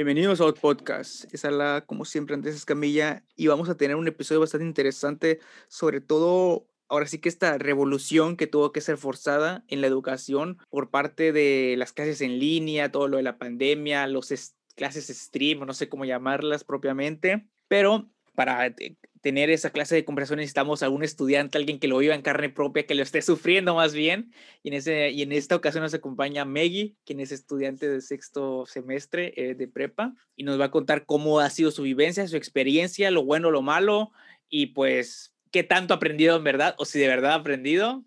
Bienvenidos a Out Podcast. Es la, como siempre, Andrés Escamilla y vamos a tener un episodio bastante interesante, sobre todo ahora sí que esta revolución que tuvo que ser forzada en la educación por parte de las clases en línea, todo lo de la pandemia, las clases stream, no sé cómo llamarlas propiamente, pero para tener esa clase de conversación necesitamos a un estudiante, alguien que lo viva en carne propia, que lo esté sufriendo más bien. Y en, ese, y en esta ocasión nos acompaña Meggy, quien es estudiante de sexto semestre eh, de prepa, y nos va a contar cómo ha sido su vivencia, su experiencia, lo bueno, lo malo, y pues qué tanto ha aprendido en verdad, o si de verdad ha aprendido.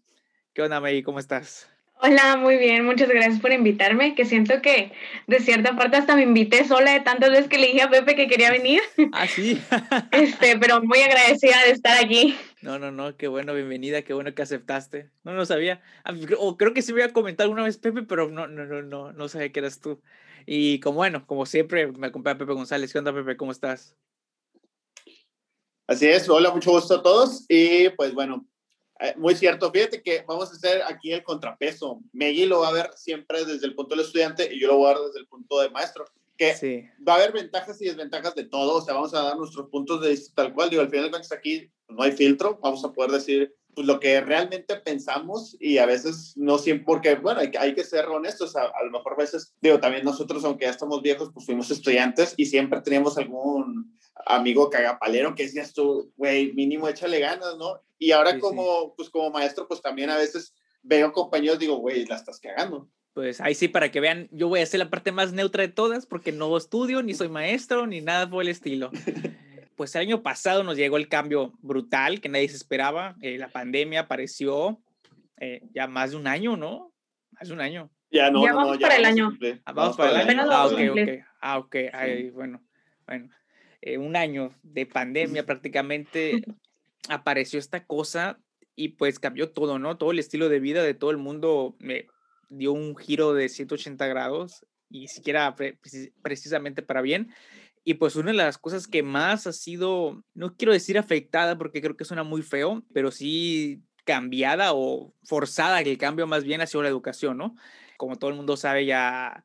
¿Qué onda, Meggy? ¿Cómo estás? Hola, muy bien, muchas gracias por invitarme, que siento que de cierta parte hasta me invité sola de tantas veces que le dije a Pepe que quería venir. Ah, sí. este, pero muy agradecida de estar aquí. No, no, no, qué bueno, bienvenida, qué bueno que aceptaste. No, no sabía. Ah, o creo que sí voy a comentar alguna vez Pepe, pero no, no, no, no, no sabía que eras tú. Y como bueno, como siempre, me acompaña Pepe González. ¿Qué onda, Pepe? ¿Cómo estás? Así es, hola, mucho gusto a todos. Y pues bueno, muy cierto, fíjate que vamos a hacer aquí el contrapeso. Megui lo va a ver siempre desde el punto del estudiante y yo lo voy a ver desde el punto del maestro. Que va a haber ventajas y desventajas de todo, o sea, vamos a dar nuestros puntos de vista tal cual. Digo, al final de cuentas aquí no hay filtro, vamos a poder decir pues, lo que realmente pensamos y a veces no siempre, porque bueno, hay, hay que ser honestos, a, a, lo mejor a veces, digo, también nosotros, aunque ya estamos viejos, pues fuimos estudiantes y siempre teníamos algún amigo cagapalero que decías tú, güey, mínimo échale ganas, ¿no? Y ahora como, pues como maestro, pues también a veces veo compañeros, digo, güey, la estás cagando. Pues ahí sí, para que vean, yo voy a hacer la parte más neutra de todas porque no estudio, ni soy maestro, ni nada por el estilo. pues el año pasado nos llegó el cambio brutal que nadie se esperaba. Eh, la pandemia apareció eh, ya más de un año, ¿no? Más de un año. Ya no, ya vamos para el año. Ah, vamos, para el año. Ah, ok, ok. Ah, ok. Ay, bueno, bueno. Eh, un año de pandemia prácticamente apareció esta cosa y pues cambió todo, ¿no? Todo el estilo de vida de todo el mundo me dio un giro de 180 grados y siquiera precisamente para bien. Y pues una de las cosas que más ha sido, no quiero decir afectada porque creo que suena muy feo, pero sí cambiada o forzada, que el cambio más bien ha sido la educación, ¿no? Como todo el mundo sabe ya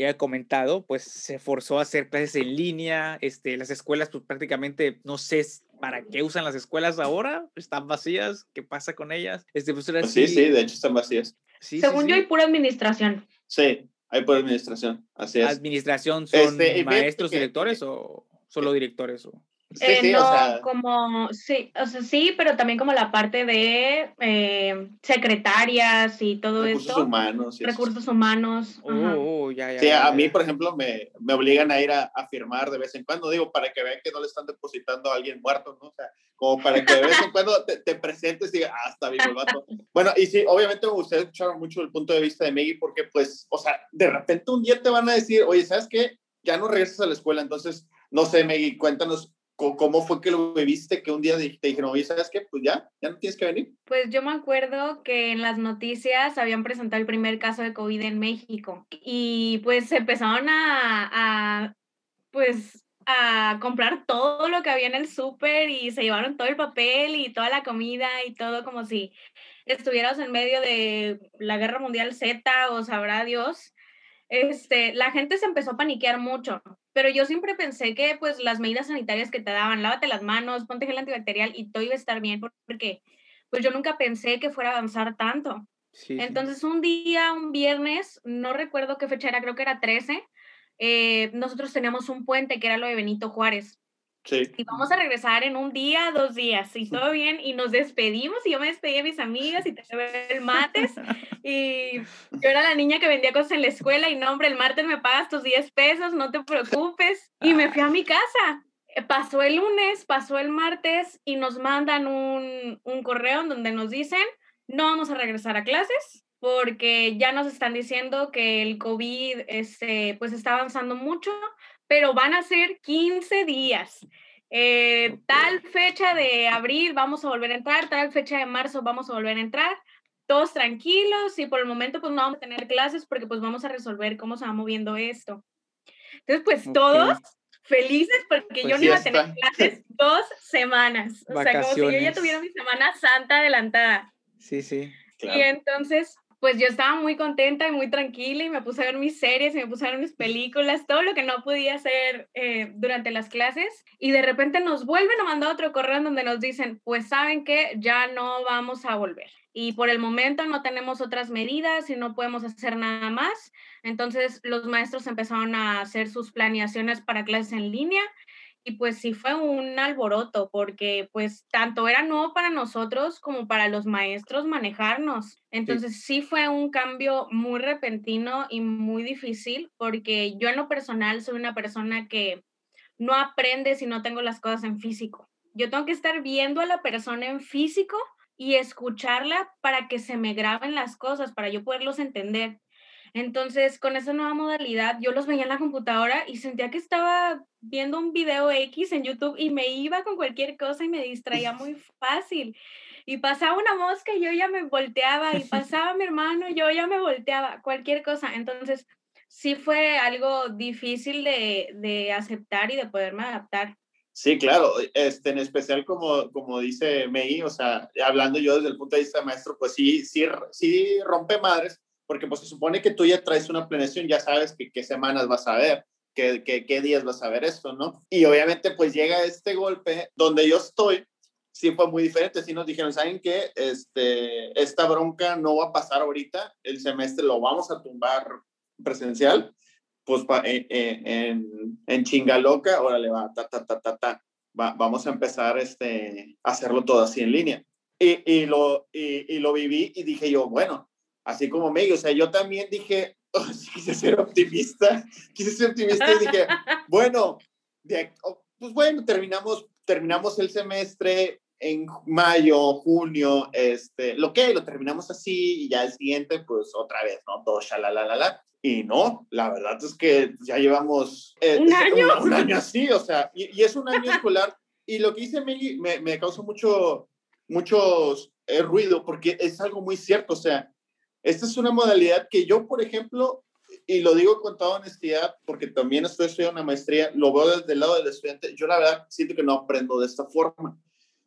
ya he comentado, pues se forzó a hacer clases en línea, este, las escuelas pues prácticamente no sé para qué usan las escuelas ahora, están vacías, ¿qué pasa con ellas? Este, pues, sí, sí, de hecho están vacías. Según yo hay pura administración. Sí, hay pura administración, así es. ¿Administración son este, maestros, directores o solo directores? O? Sí, eh, no, como, sí, o sea, sí, pero también como la parte de eh, secretarias y todo eso. Recursos humanos. recursos humanos. Oh, ya, ya, sí, a mí, por ejemplo, me, me obligan a ir a, a, firmar de vez en cuando, digo, para que vean que no le están depositando a alguien muerto, ¿no? O sea, como para que de vez en cuando te, te presentes y digas, ah, está vivo el vato. Bueno, y sí, obviamente ustedes escucharon mucho el punto de vista de Meggy, porque pues, o sea, de repente un día te van a decir, oye, ¿sabes qué? Ya no regresas a la escuela, entonces, no sé, Meggy, cuéntanos ¿Cómo fue que lo viviste? Que un día te dijeron, oye, ¿sabes qué? Pues ya, ya no tienes que venir. Pues yo me acuerdo que en las noticias habían presentado el primer caso de COVID en México y pues empezaron a, pues a comprar todo lo que había en el súper y se llevaron todo el papel y toda la comida y todo como si estuviéramos en medio de la guerra mundial Z o sabrá Dios. Este, la gente se empezó a paniquear mucho pero yo siempre pensé que pues las medidas sanitarias que te daban, lávate las manos, ponte gel antibacterial y todo iba a estar bien porque pues yo nunca pensé que fuera a avanzar tanto. Entonces un día, un viernes, no recuerdo qué fecha era, creo que era 13, eh, nosotros teníamos un puente que era lo de Benito Juárez. Y vamos a regresar en un día, dos días, y todo bien, y nos despedimos, y yo me despedí de mis amigas, y te el mates, y yo era la niña que vendía cosas en la escuela, y no, hombre, el martes me pagas tus 10 pesos, no te preocupes, y me fui a mi casa. Eh, pasó el lunes, pasó el martes, y nos mandan un, un correo en donde nos dicen, no vamos a regresar a clases, porque ya nos están diciendo que el COVID este, pues está avanzando mucho, pero van a ser 15 días. Eh, tal fecha de abril vamos a volver a entrar, tal fecha de marzo vamos a volver a entrar, todos tranquilos y por el momento pues no vamos a tener clases porque pues vamos a resolver cómo se va moviendo esto. Entonces pues todos felices porque yo pues no iba a tener clases dos semanas, o sea, como si yo ya tuviera mi Semana Santa adelantada. Sí, sí. Y entonces pues yo estaba muy contenta y muy tranquila y me puse a ver mis series y me puse a ver mis películas, todo lo que no podía hacer eh, durante las clases. Y de repente nos vuelven a mandar otro correo donde nos dicen, pues saben que ya no vamos a volver. Y por el momento no tenemos otras medidas y no podemos hacer nada más. Entonces los maestros empezaron a hacer sus planeaciones para clases en línea y pues sí fue un alboroto porque pues tanto era nuevo para nosotros como para los maestros manejarnos. Entonces sí. fue un cambio muy repentino y muy difícil porque yo en lo personal soy una persona que no aprende si no tengo las cosas en físico. Yo tengo que estar viendo a la persona en físico y escucharla para que se me graben las cosas, para yo poderlos entender. Entonces, con esa nueva modalidad, yo los veía en la computadora y sentía que estaba viendo un video X en YouTube y me iba con cualquier cosa y me distraía muy fácil. Y pasaba una mosca y yo ya me volteaba y pasaba mi hermano y yo ya me volteaba, cualquier cosa. Entonces, sí fue algo difícil de, de aceptar y de poderme adaptar. Sí, claro, este, en especial como, como dice Mei, o sea, hablando yo desde el punto de vista de maestro, pues sí, sí, sí rompe madres, porque pues se supone que tú ya traes una planeación, ya sabes que qué semanas vas a ver, qué, qué, qué días vas a ver esto, ¿no? Y obviamente pues llega este golpe donde yo estoy, sí fue muy diferente, sí nos dijeron, ¿saben qué? Este, esta bronca no va a pasar ahorita, el semestre lo vamos a tumbar presencial, pues en, en, en chingaloca, órale, va, ta, ta, ta, ta, ta, va, vamos a empezar este, a hacerlo todo así en línea. Y, y lo, y, y, lo viví y dije yo, bueno, así como medio, o sea, yo también dije, oh, quise ser optimista, quise ser optimista y dije, bueno, oh, pues bueno, terminamos, terminamos el semestre en mayo, junio, este, lo que, lo terminamos así y ya el siguiente, pues otra vez, ¿no? Todo la Y no, la verdad es que ya llevamos eh, ¿Un, año? Un, año así, o sea, y, es un año escolar. Y lo que dice Meggy me, me causó mucho, mucho eh, ruido porque es algo muy cierto, o sea, esta es una modalidad que yo, por ejemplo, y lo digo con toda honestidad, porque también estoy estudiando una maestría, lo veo desde el lado del estudiante, yo la verdad siento que no aprendo de esta forma,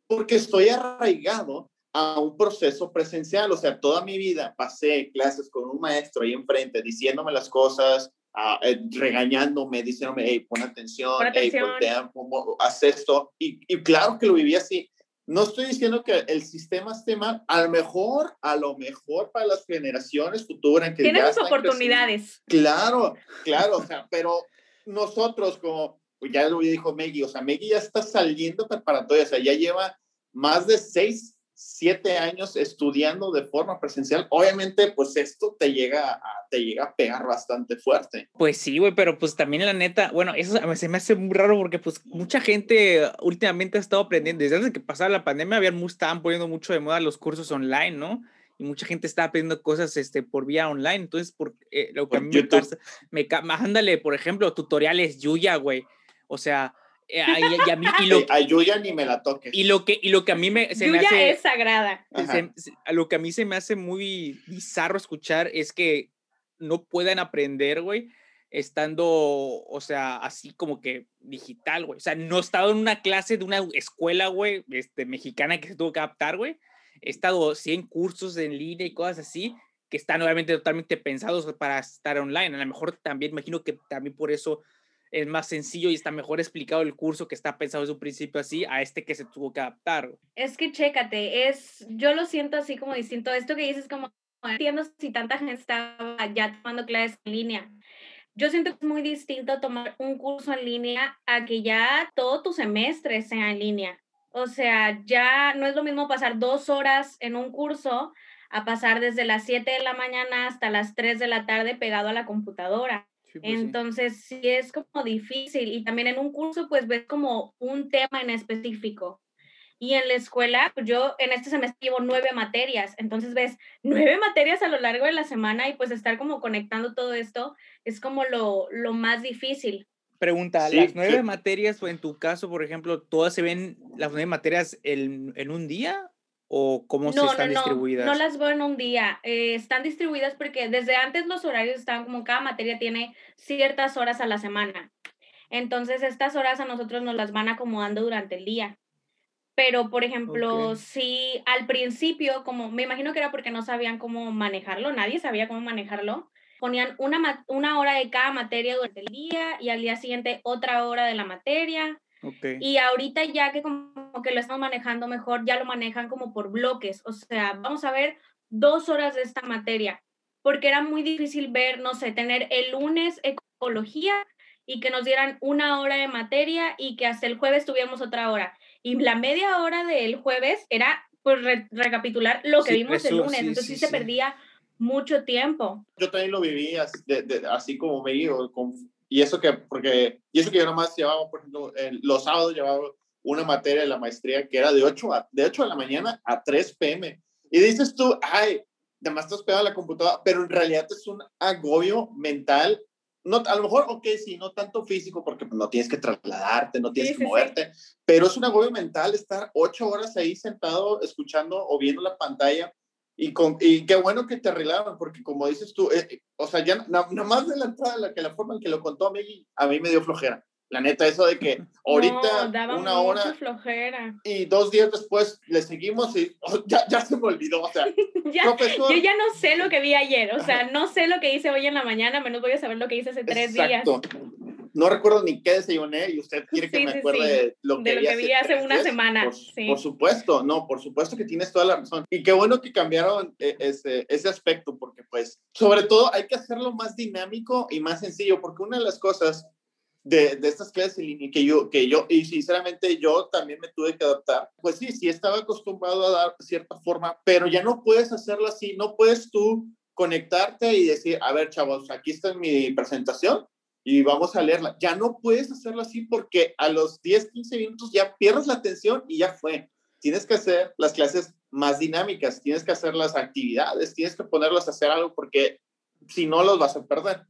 porque estoy arraigado a un proceso presencial, o sea, toda mi vida pasé clases con un maestro ahí enfrente, diciéndome las cosas, uh, regañándome, diciéndome, hey, pon atención, pon atención. hey, haz esto, y, y claro que lo viví así, no estoy diciendo que el sistema esté mal, a lo mejor, a lo mejor para las generaciones futuras. Que Tienes oportunidades. Claro, claro, o sea, pero nosotros como, ya lo dijo Meggy, o sea, Meggy ya está saliendo preparatoria, o sea, ya lleva más de seis siete años estudiando de forma presencial, obviamente pues esto te llega a, te llega a pegar bastante fuerte. Pues sí, güey, pero pues también la neta, bueno, eso se me hace muy raro porque pues mucha gente últimamente ha estado aprendiendo, desde antes que pasara la pandemia habían, estaban poniendo mucho de moda los cursos online, ¿no? Y mucha gente estaba aprendiendo cosas este, por vía online, entonces por eh, lo que a mí me, me, ándale, por ejemplo, tutoriales Yuya, güey, o sea, y, a mí, y lo, a Yuya ni me la toque. Y lo que, y lo que a mí me, se me hace... es sagrada. lo que a mí se me hace muy bizarro escuchar es que no puedan aprender, güey, estando, o sea, así como que digital, güey. O sea, no he estado en una clase de una escuela, güey, este, mexicana que se tuvo que adaptar, güey. He estado sí en cursos en línea y cosas así que están obviamente totalmente pensados para estar online. A lo mejor también, imagino que también por eso es más sencillo y está mejor explicado el curso que está pensado desde un principio así a este que se tuvo que adaptar. Es que chécate, es, yo lo siento así como distinto. Esto que dices como, entiendo si tanta gente estaba ya tomando clases en línea. Yo siento que es muy distinto tomar un curso en línea a que ya todo tu semestre sea en línea. O sea, ya no es lo mismo pasar dos horas en un curso a pasar desde las 7 de la mañana hasta las 3 de la tarde pegado a la computadora. Pues Entonces, sí. es como difícil. Y también en un curso, pues ves como un tema en específico. Y en la escuela, pues yo en este semestre llevo nueve materias. Entonces ves nueve materias a lo largo de la semana y pues estar como conectando todo esto es como lo, lo más difícil. Pregunta, ¿las nueve materias, o en tu caso, por ejemplo, todas se ven las nueve materias en, en un día o cómo se están no, distribuidas? No, las veo en un día. Eh, están distribuidas porque desde antes los horarios estaban como cada materia tiene ciertas horas a la semana. Entonces, estas horas a nosotros nos las van acomodando durante el día. pero por ejemplo, si al principio, como me imagino que era porque no sabían cómo manejarlo, nadie sabía cómo manejarlo, ponían una, una hora de cada materia durante el día y al día siguiente otra hora de la materia. Y ahorita ya que como que lo estamos manejando mejor, ya lo manejan como por bloques. O sea, vamos a ver dos horas de esta materia, porque era muy difícil ver, no sé, tener el lunes ecología y que nos dieran una hora de materia y que hasta el jueves tuviéramos otra hora. Y la media hora del jueves era pues recapitular lo que vimos el lunes, entonces sí, se perdía mucho tiempo. Yo también lo viví así, como me digo, y eso que, porque, y eso que yo nomás llevaba, por ejemplo, los sábados llevaba una materia de la maestría que era de 8, a, de 8 de la mañana a 3 pm. Y dices tú, ay, además estás pegado a la computadora, pero en realidad es un agobio mental no, a lo mejor, ok, sí, no tanto físico, porque no tienes que trasladarte, no tienes que moverte, pero es un agobio mental estar ocho horas ahí sentado escuchando o viendo la pantalla. Y, con, y qué bueno que te arreglaron, porque como dices tú, eh, o sea, ya nada más de la entrada, la, que la forma en que lo contó a mí, a mí me dio flojera. La neta, eso de que ahorita una hora flojera. y dos días después le seguimos y oh, ya, ya, se me olvidó. O sea, profesor, yo ya no sé lo que vi ayer. O sea, no sé lo que hice hoy en la mañana, menos voy a saber lo que hice hace tres Exacto. días. No recuerdo ni qué desayuné y usted quiere que me acuerde de lo que, vi hace, una semana. Por, por, supuesto, no, por supuesto que tienes toda la razón. Y qué bueno que cambiaron eh, ese, ese aspecto, porque pues, sobre todo hay que hacerlo más dinámico y más sencillo, porque una de las cosas de, de, estas clases en línea que yo, que yo, y sinceramente yo también me tuve que adaptar. Pues sí, sí estaba acostumbrado a dar cierta forma, pero ya no puedes hacerlo así, no puedes tú conectarte y decir, a ver, chavos, aquí está mi presentación y vamos a leerla. Ya no puedes hacerlo así porque a los 10, 15 minutos ya pierdes la atención y ya fue. Tienes que hacer las clases más dinámicas, tienes que hacer las actividades, tienes que ponerlos a hacer algo porque si no los vas a perder.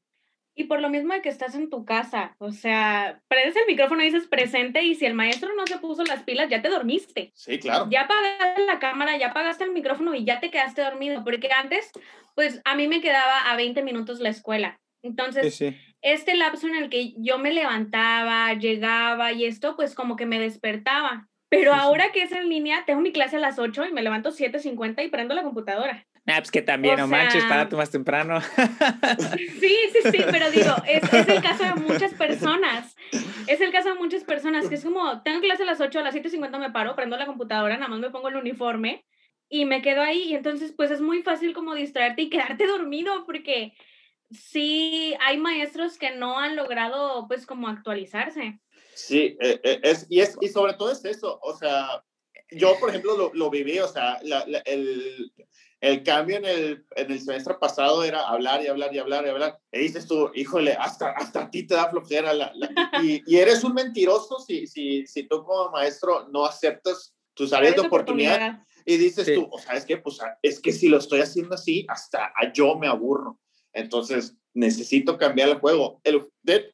Y por lo mismo de que estás en tu casa, o sea, prendes el micrófono y dices presente y si el maestro no se puso las pilas, ya te dormiste. Sí, claro. Ya apagaste la cámara, ya apagaste el micrófono y ya te quedaste dormido, porque antes, pues a mí me quedaba a 20 minutos la escuela. Entonces, este lapso en el que yo me levantaba, llegaba y esto, pues como que me despertaba. Pero ahora que es en línea, tengo mi clase a las 8 y me levanto 7.50 y prendo la computadora. Ah, pues que también, no manches, para tú más temprano. Sí, sí, sí, pero digo, es, es, el caso de muchas personas. Es el caso de muchas personas que es como, tengo clase a las 8, a las 7.50 me paro, prendo la computadora, nada más me pongo el uniforme y me quedo ahí. Y entonces, pues es muy fácil como distraerte y quedarte dormido porque sí hay maestros que no han logrado, pues, como actualizarse. Sí, eh, eh, es, y, es, y sobre todo es eso, o sea, yo, por ejemplo, lo, lo viví, o sea, la, el, el cambio en el, en el semestre pasado era hablar y hablar y hablar y hablar. Y dices tú, híjole, hasta, hasta a ti te da flojera. La, y, y, eres un mentiroso si, si, si tú como maestro no aceptas tus áreas de oportunidad. Y dices tú, o sabes qué, pues es que si lo estoy haciendo así, hasta yo me aburro. Entonces, necesito cambiar el juego. El,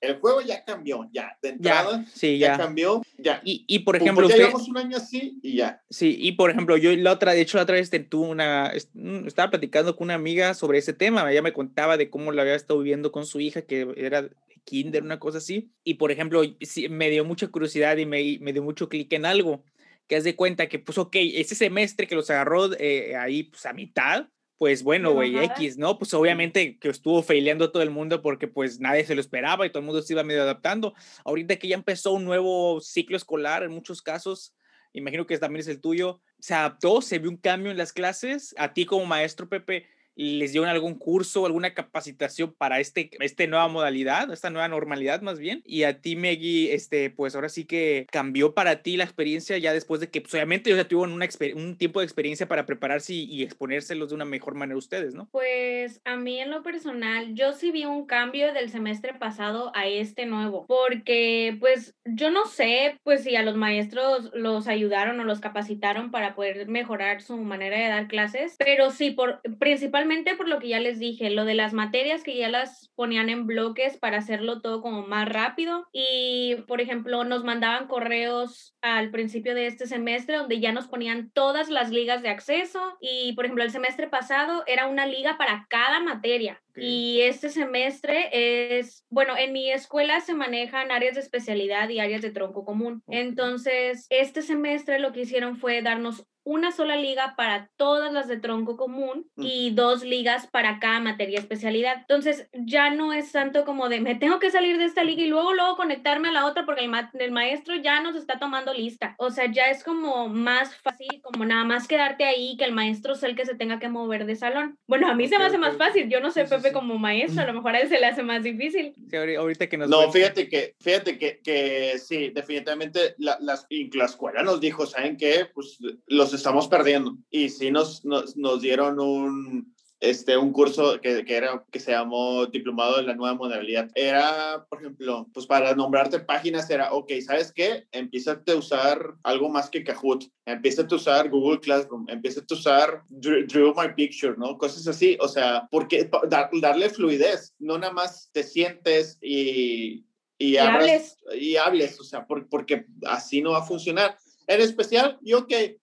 el juego ya cambió, ya, de entrada, ya, sí, ya. cambió, ya. Y, y por ejemplo, pues ya llevamos un año así y ya. Sí, y por ejemplo, yo la otra, de hecho, la otra vez tuve una, mm, estaba platicando con una amiga sobre ese tema, ella me contaba de cómo lo había estado viviendo con su hija, que era kinder, una cosa así, y por ejemplo, sí, me dio mucha curiosidad y me, me dio mucho clic en algo, que haz de cuenta que, pues, ok, ese semestre que los agarró eh, ahí, pues, a mitad, pues bueno, güey, X, ¿no? Pues obviamente que estuvo faileando todo el mundo porque pues nadie se lo esperaba y todo el mundo se iba medio adaptando. Ahorita que ya empezó un nuevo ciclo escolar en muchos casos, imagino que también es el tuyo, se adaptó, se vio un cambio en las clases. A ti como maestro, Pepe, les dieron algún curso, alguna capacitación para este, esta nueva modalidad, esta nueva normalidad más bien. Y a ti, Meggy, este, pues ahora sí que cambió para ti la experiencia ya después de que, pues, obviamente, ya tuvieron un tiempo de experiencia para prepararse y, y, exponérselos de una mejor manera ustedes, ¿no? Pues a mí en lo personal, yo sí vi un cambio del semestre pasado a este nuevo, porque pues yo no sé, pues si a los maestros los ayudaron o los capacitaron para poder mejorar su manera de dar clases, pero sí, por, principalmente por lo que ya les dije, lo de las materias que ya las ponían en bloques para hacerlo todo como más rápido. Y, por ejemplo, nos mandaban correos al principio de este semestre donde ya nos ponían todas las ligas de acceso. Y, por ejemplo, el semestre pasado era una liga para cada materia. Y este semestre es, bueno, en mi escuela se manejan áreas de especialidad y áreas de tronco común. Entonces, este semestre lo que hicieron fue darnos una sola liga para todas las de tronco común y dos ligas para cada materia especialidad. Entonces ya no es tanto como de me tengo que salir de esta liga y luego luego conectarme a la otra porque el, el maestro ya nos está tomando lista. O sea, ya es como más fácil, como nada más quedarte ahí que el maestro sea el que se tenga que mover de salón. Bueno, a mí se me hace más fácil. Yo no sé Pepe como maestro, a lo mejor a él se le hace más difícil. Sí, ahorita que nos No, fíjate que fíjate que, que sí, definitivamente la, las, la escuela nos dijo, ¿saben qué? Pues los estamos perdiendo. Y sí nos, nos, nos dieron un, este, un curso que, que, era, que se llamó Diplomado en la Nueva Modalidad. Era, por ejemplo, pues para nombrarte páginas era, ok, ¿sabes qué? Empieza a usar algo más que Kahoot. Empieza a usar Google Classroom. Empieza a usar Drew, My Picture, ¿no? Cosas así. O sea, porque darle fluidez. No nada más te sientes y... Y, hables. Y hables, o sea, porque así no va a funcionar. En especial, yo que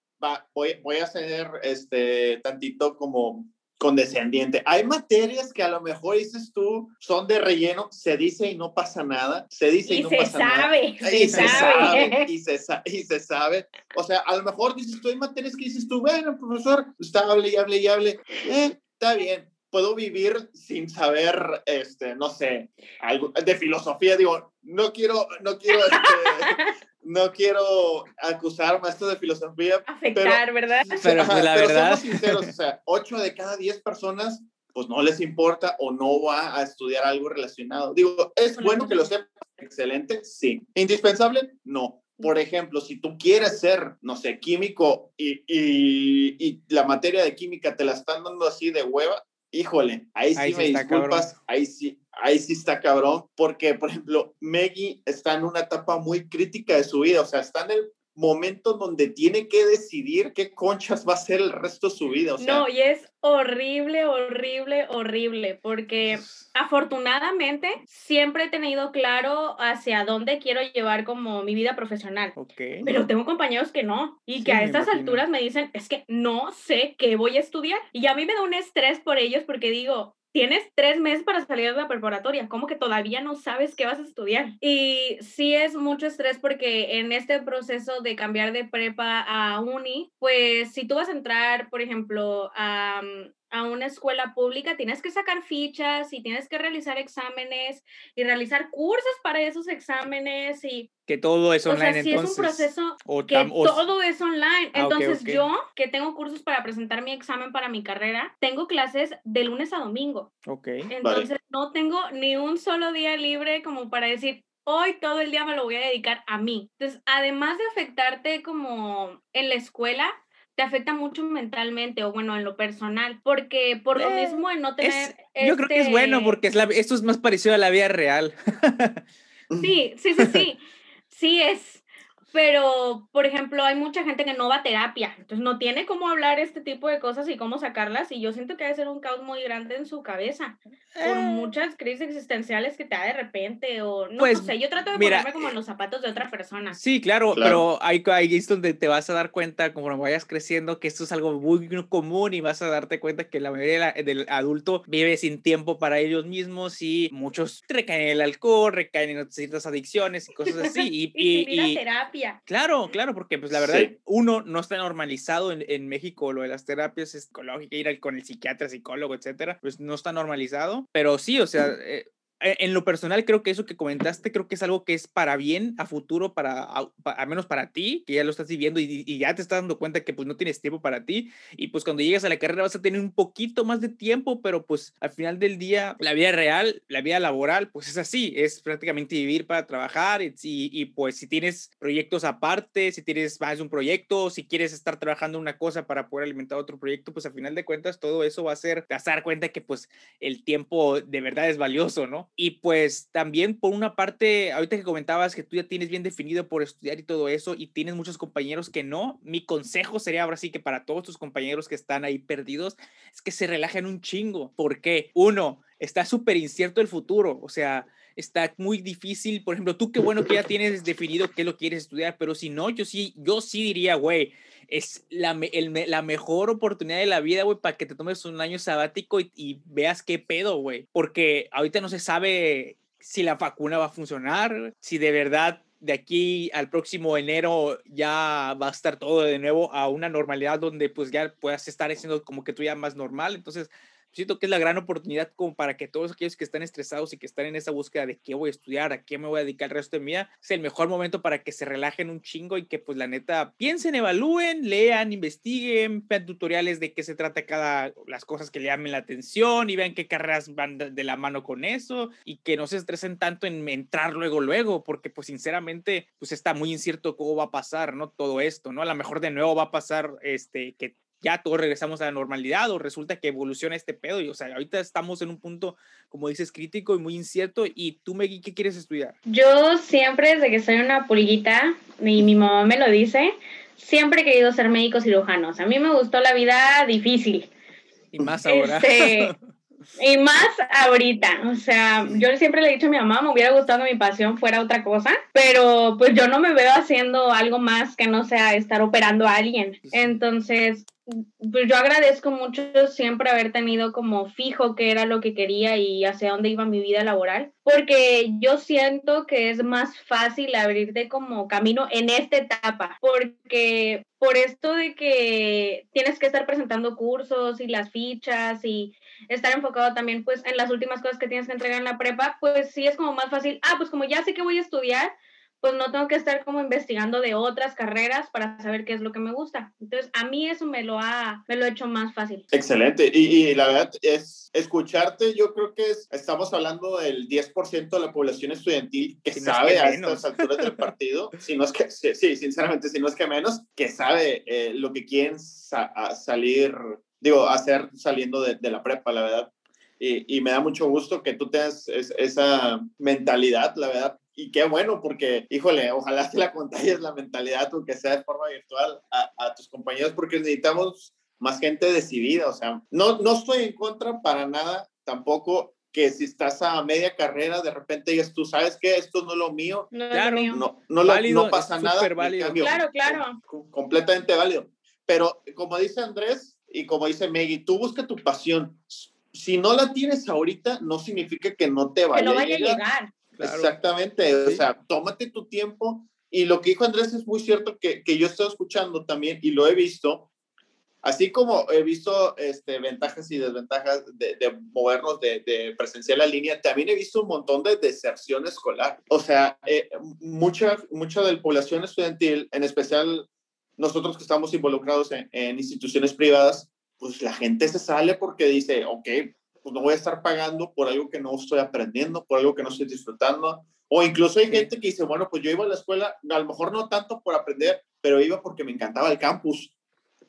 voy, voy a ser este, tantito como condescendiente. Hay materias que a lo mejor dices tú son de relleno, se dice y no pasa nada, se dice y, no pasa sabe, nada. Se y se sabe, y se sabe, y se sabe. O sea, a lo mejor dices tú, hay materias que dices tú, bueno, profesor, está hable y hable y hable, eh, está bien. Puedo vivir sin saber, este, no sé, algo de filosofía. Digo, no quiero, no quiero, este, no quiero acusar maestros de filosofía. Afectar, ¿verdad? Pero, pues, la verdad. somos sinceros, o sea, 8 de cada 10 personas pues no les importa o no va a estudiar algo relacionado. Digo, ¿es bueno que lo sepa? Excelente, sí. ¿Indispensable? No. Por ejemplo, si tú quieres ser, no sé, químico y, y, y la materia de química te la están dando así de hueva, híjole, ahí sí me disculpas, ahí sí, ahí sí está cabrón, porque, por ejemplo, Maggie está en una etapa muy crítica de su vida, o sea, está en el momento donde tiene que decidir qué conchas va a ser el resto de su vida. O no, y es horrible, horrible, horrible, porque afortunadamente siempre he tenido claro hacia dónde quiero llevar como mi vida profesional. Okay. Pero tengo compañeros que no, y que a estas alturas me dicen, es que no sé qué voy a estudiar. Y a mí me da un estrés por ellos porque digo, tienes tres meses para salir de la preparatoria, ¿cómo que todavía no sabes qué vas a estudiar? Y sí es mucho estrés porque en este proceso de cambiar de prepa a uni, pues si tú vas a entrar, por ejemplo, a, a una escuela pública, tienes que sacar fichas y tienes que realizar exámenes y realizar cursos para esos exámenes y... Que todo es online, o sea, sí es un proceso que todo es online. Ah, entonces yo, que tengo cursos para presentar mi examen para mi carrera, tengo clases de lunes a domingo. Ok. Entonces no tengo ni un solo día libre como para decir, hoy todo el día me lo voy a dedicar a mí. Entonces, además de afectarte como en la escuela, te afecta mucho mentalmente o bueno, en lo personal, porque por lo eh, mismo en no tener... Yo creo que es bueno este porque es la, esto es más parecido a la vida real. sí, sí, sí, sí, sí es, pero, por ejemplo, hay mucha gente que no va a terapia, entonces no tiene cómo hablar este tipo de cosas y cómo sacarlas, y yo siento que debe ser un caos muy grande en su cabeza, por eh. muchas crisis existenciales que te da de repente, o no, pues, sé, yo trato de ponerme como en los zapatos de otra persona. Sí, claro, pero hay, ahí es donde te vas a dar cuenta, como vayas creciendo, que esto es algo muy común y vas a darte cuenta que la mayoría del adulto vive sin tiempo para ellos mismos y muchos recaen en el alcohol, recaen en ciertas adicciones y cosas así. y, y, y, terapia Claro, claro, porque pues la verdad, uno no está normalizado en, en, México lo de las terapias psicológicas, ir con el psiquiatra, psicólogo, etcétera, pues no está normalizado, pero sí, o sea, eh, en lo personal creo que eso que comentaste creo que es algo que es para bien a futuro para al menos para ti que ya lo estás viviendo y, ya te estás dando cuenta que pues no tienes tiempo para ti. Y pues cuando llegues a la carrera vas a tener un poquito más de tiempo pero pues al final del día la vida real la vida laboral pues es así es prácticamente vivir para trabajar y, y pues si tienes proyectos aparte si tienes más de un proyecto si quieres estar trabajando una cosa para poder alimentar otro proyecto pues al final de cuentas todo eso va a ser te vas a dar cuenta que pues el tiempo de verdad es valioso no y pues también por una parte, ahorita que comentabas que tú ya tienes bien definido por estudiar y todo eso y tienes muchos compañeros que no, mi consejo sería ahora sí que para todos tus compañeros que están ahí perdidos es que se relajen un chingo. porque Uno, está súper incierto el futuro, o sea, está muy difícil. Por ejemplo, tú qué bueno que ya tienes definido qué lo quieres estudiar, pero si no, yo sí, yo sí diría, güey, es la, la mejor oportunidad de la vida, güey, para que te tomes un año sabático y, y veas qué pedo, güey. Porque ahorita no se sabe si la vacuna va a funcionar, si de verdad de aquí al próximo enero ya va a estar todo de nuevo a una normalidad donde pues ya puedas estar haciendo como que tú ya más normal. Entonces, siento que es la gran oportunidad como para que todos aquellos que están estresados y que están en esa búsqueda de qué voy a estudiar, a qué me voy a dedicar el resto de mi vida, es el mejor momento para que se relajen un chingo y que pues la neta piensen, evalúen, lean, investiguen, vean tutoriales de qué se trata cada, las cosas que le llamen la atención y vean qué carreras van de la mano con eso y que no se estresen tanto en entrar luego, luego, porque pues sinceramente pues está muy incierto cómo va a pasar, ¿no? Todo esto, ¿no? A lo mejor de nuevo va a pasar este, que ya todos regresamos a la normalidad o resulta que evoluciona este pedo. Y, o sea, ahorita estamos en un punto, como dices, crítico y muy incierto. ¿Y tú, Meggy, qué quieres estudiar? Yo siempre, desde que soy una pulguita, y mi mamá me lo dice, siempre he querido ser médico cirujano. O sea, a mí me gustó la vida difícil. Y más ahora. Este, y más ahorita, o sea, yo siempre le he dicho a mi mamá, me hubiera gustado que mi pasión fuera otra cosa, pero pues yo no me veo haciendo algo más que no sea estar operando a alguien. Entonces, pues yo agradezco mucho siempre haber tenido como fijo qué era lo que quería y hacia dónde iba mi vida laboral, porque yo siento que es más fácil abrirte como camino en esta etapa, porque por esto de que tienes que estar presentando cursos y las fichas y estar enfocado también pues en las últimas cosas que tienes que entregar en la prepa, pues sí es como más fácil, ah, pues como ya sé que voy a estudiar, pues no tengo que estar como investigando de otras carreras para saber qué es lo que me gusta. Entonces, a mí eso me lo ha, me lo ha hecho más fácil. Excelente. Y, y la verdad es escucharte, yo creo que es, estamos hablando del 10% de la población estudiantil que sabe a estas alturas del partido, si no es que, sí, sinceramente, si no es que menos, que sabe eh, lo que quieren salir, digo, hacer saliendo de, de la prepa, la verdad. Y, y, me da mucho gusto que tú tengas esa mentalidad, la verdad, y qué bueno, porque, híjole, ojalá que la contagies la mentalidad, aunque sea de forma virtual, a, a, tus compañeros, porque necesitamos más gente decidida. O sea, no, no estoy en contra para nada tampoco que si estás a media carrera, de repente digas, tú sabes que esto no es lo mío. No, claro, mío. no, no, válido, no pasa nada. Válido. Cambio, claro, claro. Completamente válido. Pero como dice Andrés y como dice Meggy, tú busca tu pasión. Si no la tienes ahorita, no significa que no te vaya, que no vaya a llegar. llegar. Exactamente, o sea, tómate tu tiempo. Y lo que dijo Andrés es muy cierto que, que yo estoy escuchando también y lo he visto, así como he visto este, ventajas y desventajas de, de movernos de, de, presencial a línea, también he visto un montón de deserción escolar. O sea, eh, mucha, mucha de la población estudiantil, en especial nosotros que estamos involucrados en, en instituciones privadas, pues la gente se sale porque dice, ok, pues no voy a estar pagando por algo que no estoy aprendiendo, por algo que no estoy disfrutando. O incluso hay gente que dice, bueno, pues yo iba a la escuela, a lo mejor no tanto por aprender, pero iba porque me encantaba el campus.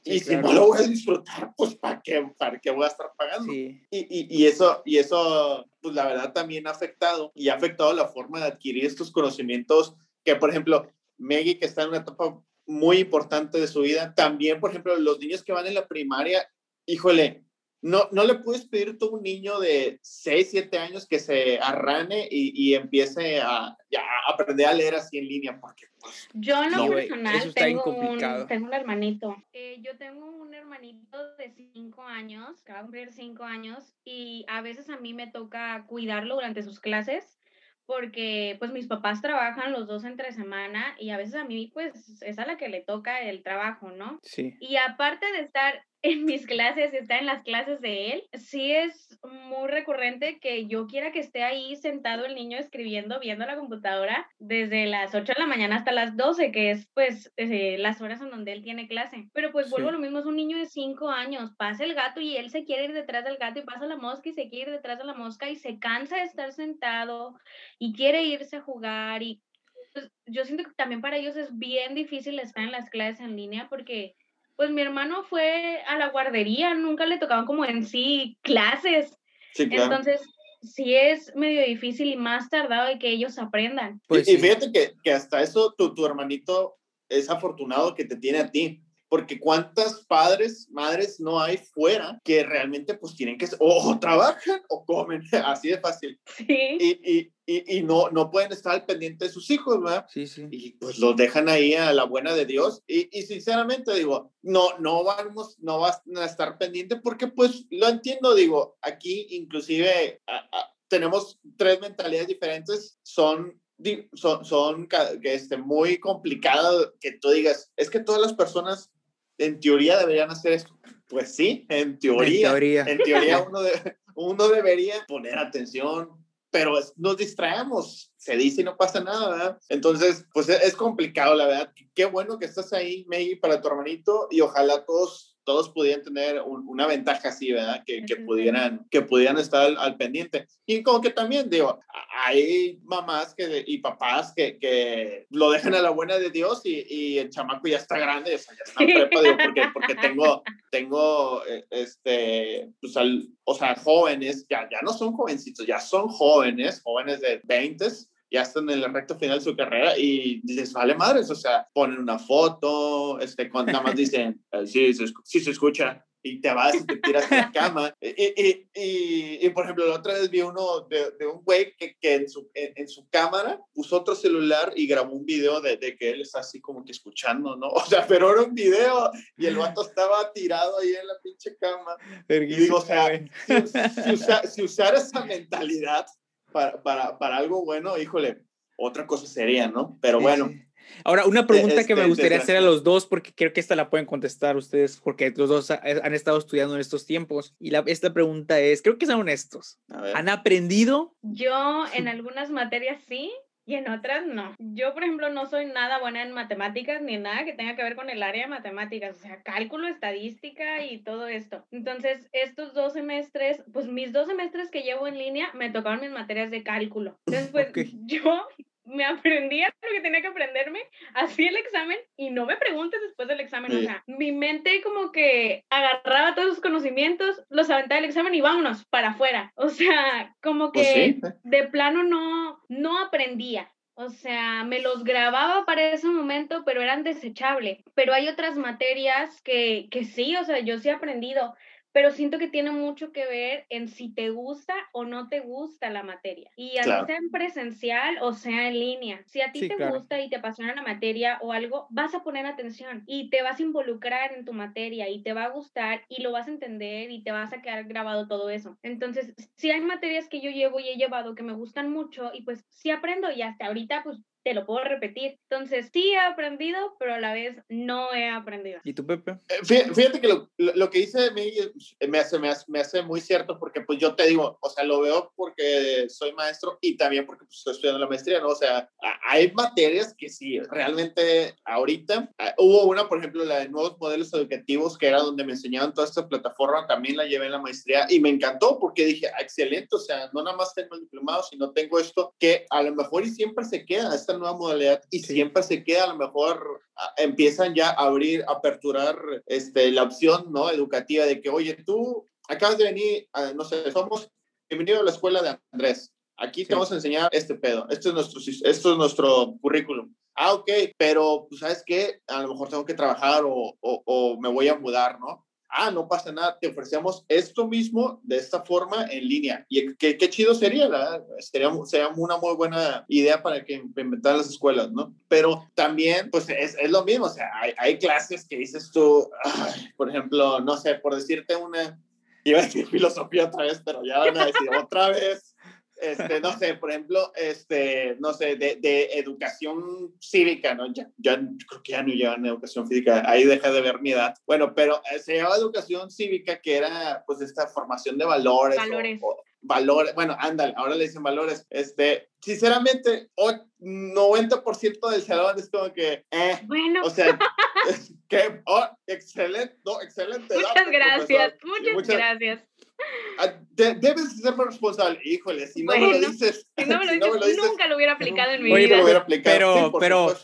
y si no lo voy a disfrutar, pues ¿para qué, para qué voy a estar pagando? Y, y, y, eso, y eso, pues la verdad también ha afectado y ha afectado la forma de adquirir estos conocimientos que, por ejemplo, Meggy, que está en una etapa muy importante de su vida, también, por ejemplo, los niños que van en la primaria, híjole, no, no le puedes pedir a un niño de 6, 7 años que se arrane y, y empiece a, ya, aprender a leer así en línea. Porque, pues, yo en lo personal tengo un, tengo un hermanito. Eh, yo tengo un hermanito de 5 años, que va a cumplir 5 años, y a veces a mí me toca cuidarlo durante sus clases porque pues mis papás trabajan los dos entre semana y a veces a mí pues es a la que le toca el trabajo, ¿no? Sí. Y aparte de estar en mis clases, está en las clases de él, sí es muy recurrente que yo quiera que esté ahí sentado el niño escribiendo, viendo la computadora desde las 8 de la mañana hasta las 12, que es pues eh, las horas en donde él tiene clase. Pero pues vuelvo a lo mismo, es un niño de 5 años, pasa el gato y él se quiere ir detrás del gato y pasa la mosca y se quiere ir detrás de la mosca y se cansa de estar sentado y quiere irse a jugar y pues, yo siento que también para ellos es bien difícil estar en las clases en línea porque pues mi hermano fue a la guardería, nunca le tocaban como en sí clases. Sí, claro. Entonces, sí es medio difícil y más tardado de que ellos aprendan. Pues, y, fíjate que, que, hasta eso tu, tu hermanito es afortunado que te tiene a ti, porque cuántas padres, madres no hay fuera que realmente pues tienen que, o, o trabajan o comen, así de fácil. Sí. Y, y, y, y, no, no pueden estar al pendiente de sus hijos, ¿verdad? Sí, sí. Y pues los dejan ahí a la buena de Dios. Y, y sinceramente digo, no, no vamos, no vas a estar pendiente porque pues lo entiendo, digo, aquí inclusive tenemos tres mentalidades diferentes, son son, son este, muy complicadas que tú digas, es que todas las personas en teoría deberían hacer esto. Pues sí, en teoría. En teoría, en teoría uno, de, uno debería poner atención, pero nos distraemos, se dice y no pasa nada, ¿verdad? Entonces, pues es, complicado, la verdad. Qué bueno que estás ahí, Maggie, para tu hermanito y ojalá todos todos pudieran tener una ventaja así, ¿verdad? Que, que, pudieran, que pudieran estar al, pendiente. Y como que también, digo, hay mamás que, y papás que, que lo dejan a la buena de Dios y, y el chamaco ya está grande, o sea, ya está en prepa, digo, porque, porque tengo, tengo, eh, este, pues, al, o sea, jóvenes, ya, ya no son jovencitos, ya son jóvenes, jóvenes de 20 ya están en el recto final de su carrera y dices, vale madres, o sea, ponen una foto, este, con, nada más dicen, sí, se, sí se escucha, y te vas y te tiras a la cama. Y, y, y, por ejemplo, la otra vez vi uno de, de un güey que, que en, su, en, su cámara puso otro celular y grabó un video de, de, que él está así como que escuchando, ¿no? O sea, pero era un video y el vato estaba tirado ahí en la pinche cama. Y o sea, si, si, si usar esa mentalidad para, para, para algo bueno, híjole, otra cosa sería, ¿no? Pero bueno. Ahora, una pregunta que me este, gustaría hacer a los dos, porque creo que esta la pueden contestar ustedes, porque los dos han estado estudiando en estos tiempos. Y la, esta pregunta es, creo que sean honestos. ¿Han aprendido? Yo en algunas materias sí, y en otras no. Yo, por ejemplo, no soy nada buena en matemáticas ni nada que tenga que ver con el área de matemáticas, o sea, cálculo, estadística y todo esto. Entonces, estos dos semestres, pues mis dos semestres que llevo en línea, me tocaron mis materias de cálculo. Entonces, pues yo me aprendía lo que tenía que aprenderme, hacía el examen y no me preguntes después del examen, o sea, mi mente como que agarraba todos los conocimientos, los aventaba del examen y vámonos para afuera, o sea, como pues que de plano no, no aprendía. O sea, me los grababa para ese momento, pero eran desechables. Pero hay otras materias que, que sí, o sea, yo sí he aprendido pero siento que tiene mucho que ver en si te gusta o no te gusta la materia. Y así sea en presencial o sea en línea. Si a ti te gusta y te apasiona la materia o algo, vas a poner atención y te vas a involucrar en tu materia y te va a gustar y lo vas a entender y te vas a quedar grabado todo eso. Entonces, si hay materias que yo llevo y he llevado que me gustan mucho y pues sí aprendo y hasta ahorita pues te lo puedo repetir. Entonces, sí he aprendido, pero a la vez no he aprendido. ¿Y tú, Pepe? Eh, fíjate que lo, lo, que dice me hace, me, hace, me hace muy cierto porque pues yo te digo, o sea, lo veo porque soy maestro y también porque pues, estoy estudiando la maestría, ¿no? O sea, hay materias que sí, realmente ahorita, ah, hubo una, por ejemplo, la de nuevos modelos educativos, que era donde me enseñaban toda esta plataforma, también la llevé en la maestría y me encantó porque dije, ah, excelente, o sea, no nada más tengo el diplomado, sino tengo esto que a lo mejor y siempre se queda, esta nueva modalidad y siempre se queda, a lo mejor empiezan ya a abrir, aperturar este, la opción ¿no? educativa de que, oye, tú acabas de venir, no sé, somos bienvenido a la escuela de Andrés. Aquí te vamos a enseñar este pedo. Esto es nuestro, esto es nuestro currículum. Ah, ok, pero pues, ¿sabes qué? A lo mejor tengo que trabajar o, o, o me voy a mudar, ¿no? Ah, no pasa nada, te ofrecemos esto mismo de esta forma en línea. Y qué, qué chido sería, ¿verdad? Sería, sería, una muy buena idea para que implementaran las escuelas, ¿no? Pero también, pues es, es lo mismo, o sea, hay, hay clases que dices tú, por ejemplo, no sé, por decirte una, iba a decir filosofía otra vez, pero ya van a decir otra vez este, no sé, por ejemplo, este, no sé, de, de educación cívica, ¿no? Ya, ya, creo que ya no llevan educación cívica, ahí deja de ver mi edad. Bueno, pero eh, se llamaba educación cívica, que era, pues, esta formación de valores. Valores. O, valores, bueno, ándale, ahora le dicen valores. Este, sinceramente, 90% del salón es como que, eh, bueno. o sea, que, oh, excelente, no, excelente. Muchas gracias, muchas gracias. Ah, debes ser responsable. Híjole, si no me lo dices. Si no me lo, dices, nunca lo hubiera aplicado en mi vida. Pero, pero,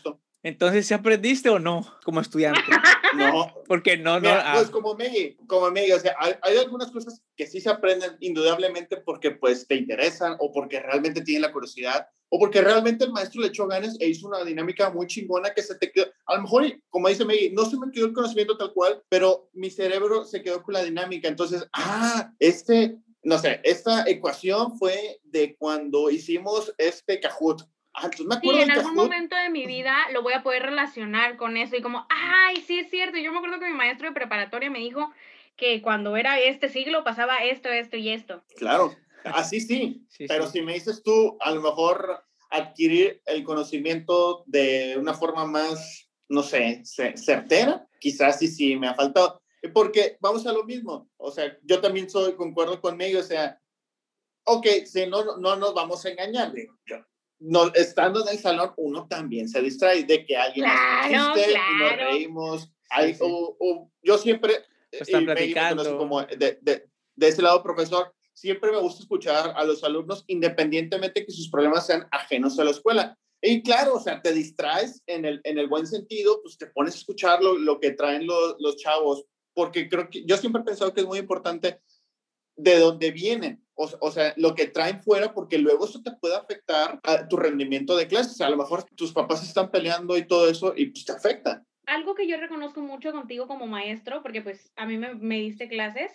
entonces, ¿se aprendiste o no como estudiante? no. Porque no, no. Ah. Pues como Meggy, como Meggy, o sea, hay, hay, algunas cosas que sí se aprenden indudablemente porque pues te interesan o porque realmente tienen la curiosidad o porque realmente el maestro le echó ganas e hizo una dinámica muy chingona que se te quedó, a lo mejor, como dice Meggy, no se me quedó el conocimiento tal cual, pero mi cerebro se quedó con la dinámica, entonces, ah, este, no sé, esta ecuación fue de cuando hicimos este Kahoot. Ah, me acuerdo sí, en algún momento de mi vida lo voy a poder relacionar con eso y como, ay, sí es cierto. Yo me acuerdo que mi maestro de preparatoria me dijo que cuando era este siglo pasaba esto, esto y esto. Claro, así sí, pero si me dices tú, a lo mejor adquirir el conocimiento de una forma más, no sé, certera, quizás sí, sí, me ha faltado. Porque vamos a lo mismo, o sea, yo también soy, concuerdo conmigo, o sea, ok, si no, no nos vamos a engañar, digo, no, estando en el salón, uno también se distrae de que alguien claro, y nos reímos. yo siempre, están platicando. Como de, de, de, ese lado, profesor, siempre me gusta escuchar a los alumnos, independientemente que sus problemas sean ajenos a la escuela. Y claro, o sea, te distraes en el, en el buen sentido, pues te pones a escuchar lo, lo que traen los, los chavos, porque creo que yo siempre he pensado que es muy importante de dónde vienen. O, o, sea, lo que traen fuera, porque luego eso te puede afectar a tu rendimiento de clases. A lo mejor tus papás están peleando y todo eso y pues te afecta algo que yo reconozco mucho contigo como maestro, porque pues a mí me, me diste clases,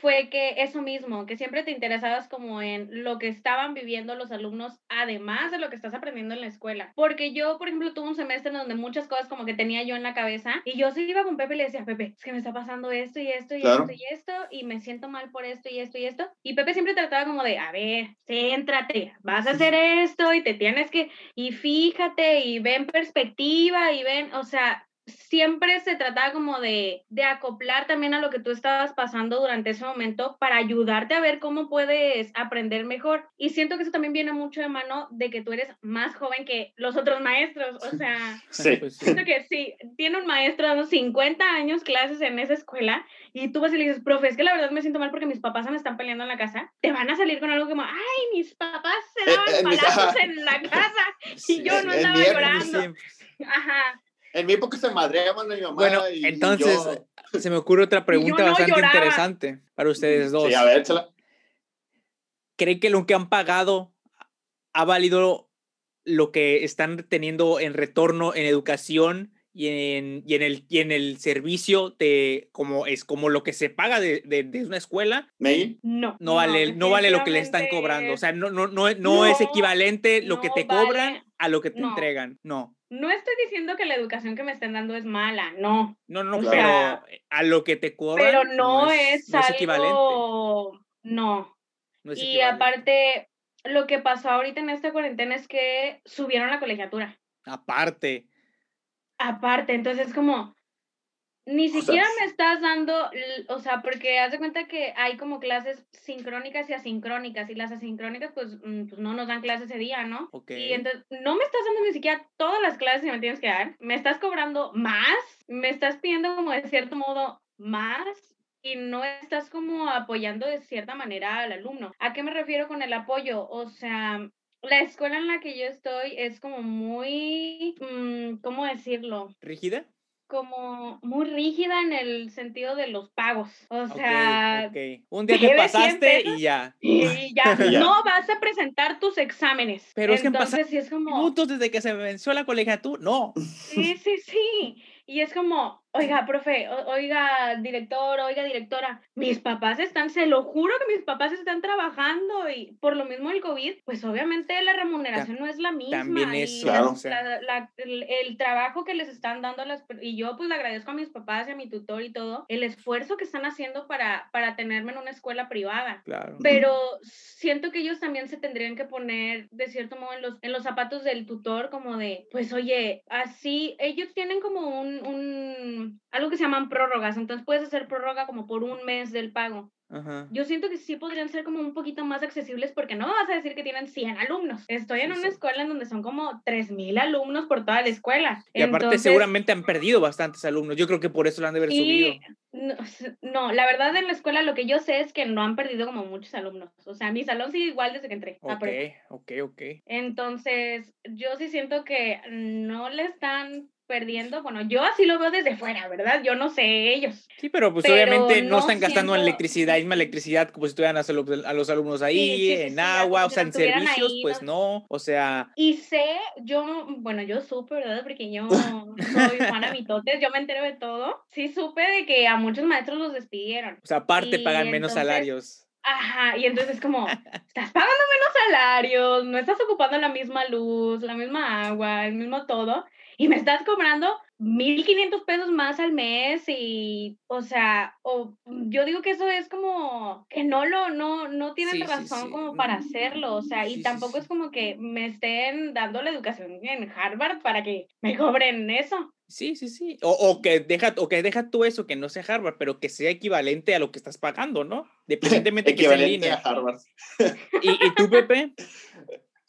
fue que eso mismo, que siempre te interesabas como en lo que estaban viviendo los alumnos, además de lo que estás aprendiendo en la escuela. Porque yo, por ejemplo, tuve un semestre en donde muchas cosas como que tenía yo en la cabeza y yo sí iba con Pepe y le decía, Pepe, es que me está pasando esto y esto y esto y esto y me siento mal por esto y esto y esto. Y Pepe siempre trataba como de, a ver, céntrate, vas a hacer esto y te tienes que, y fíjate y ven perspectiva y ven, o sea, siempre se trataba como de, de, acoplar también a lo que tú estabas pasando durante ese momento para ayudarte a ver cómo puedes aprender mejor. Y siento que eso también viene mucho de mano de que tú eres más joven que los otros maestros. O sea, pues siento que sí, tiene un maestro dando 50 años clases en esa escuela y tú vas y le dices, profe, es que la verdad me siento mal porque mis papás se me están peleando en la casa. Te van a salir con algo como, ay, mis papás se daban eh, palazos en la casa y yo no estaba llorando. Ajá. En mi época se madreaban mi mamá. Bueno, entonces se me ocurre otra pregunta bastante interesante para ustedes dos. Sí, a ver, échala. ¿Creen que lo que han pagado ha valido lo que están teniendo en retorno en educación y en, y en, el, y en el servicio de como es como lo que se paga de, de, una escuela? No. No vale, no, vale lo que le están cobrando. O sea, no, no, no, no es equivalente lo que te cobran a lo que te entregan. No. No estoy diciendo que la educación que me estén dando es mala, no. No, no, pero a lo que te cobran. Pero no, es, algo... equivalente. No. y aparte, lo que pasó ahorita en esta cuarentena es que subieron la colegiatura. Aparte. Aparte, entonces como, ni siquiera me estás dando, o sea, porque haz de cuenta que hay como clases sincrónicas y asincrónicas, y las asincrónicas, pues, mm, pues no nos dan clases ese día, ¿no? Ok. Y entonces, no me estás dando ni siquiera todas las clases que me tienes que dar, me estás cobrando más, me estás pidiendo como de cierto modo más, y no estás como apoyando de cierta manera al alumno. ¿A qué me refiero con el apoyo? O sea, la escuela en la que yo estoy es como muy, mm, ¿cómo decirlo? ¿Rígida? Como muy rígida en el sentido de los pagos. O sea, un día te pasaste y ya. Y ya, no vas a presentar tus exámenes. Pero es que Entonces, es como minutos desde que se venció la colegiatura, no. Sí, sí, sí. Y es como, oiga, profe, oiga, director, oiga, directora, mis papás están, se lo juro que mis papás están trabajando y por lo mismo el COVID, pues obviamente la remuneración no es la misma. También es, claro. el, trabajo que les están dando las, y yo pues le agradezco a mis papás y a mi tutor y todo, el esfuerzo que están haciendo para, para tenerme en una escuela privada. Claro. Pero siento que ellos también se tendrían que poner de cierto modo en los, en los zapatos del tutor, como de, pues oye, así, ellos tienen como un un, algo que se llaman prórrogas, entonces puedes hacer prórroga como por un mes del pago. Yo siento que sí podrían ser como un poquito más accesibles porque no vas a decir que tienen 100 alumnos. Estoy en una escuela en donde son como 3.000 alumnos por toda la escuela. Y aparte seguramente han perdido bastantes alumnos. Yo creo que por eso lo han de haber subido. No, la verdad en la escuela lo que yo sé es que no han perdido como muchos alumnos. O sea, mi salón sigue igual desde que entré. Ok, ok, ok. Entonces, yo sí siento que no le están perdiendo, bueno, yo así lo veo desde fuera, ¿verdad? Yo no sé ellos. Sí, pero pues obviamente no, están gastando en electricidad, misma electricidad como si estuvieran a los, alumnos ahí, en agua, o sea, en servicios, pues no, o sea... Y sé, yo, bueno, yo supe, ¿verdad? Porque yo soy Juana Mitotes, yo me entero de todo. Sí supe de que a muchos maestros los despidieron. O sea, aparte pagan menos salarios. Ajá, y entonces es como, estás pagando menos salarios, no estás ocupando la misma luz, la misma agua, el mismo todo, y me estás cobrando 1.500 pesos más al mes y, o sea, o, yo digo que eso es como que no lo, no, no tienen razón como para hacerlo, o sea, y tampoco es como que me estén dando la educación en Harvard para que me cobren eso. Sí, sí, sí. O, o, que deja, o que deja tú eso, que no sea Harvard, pero que sea equivalente a lo que estás pagando, ¿no? Dependientemente que sea en línea. a Harvard. ¿Y, ¿Y tú, Pepe?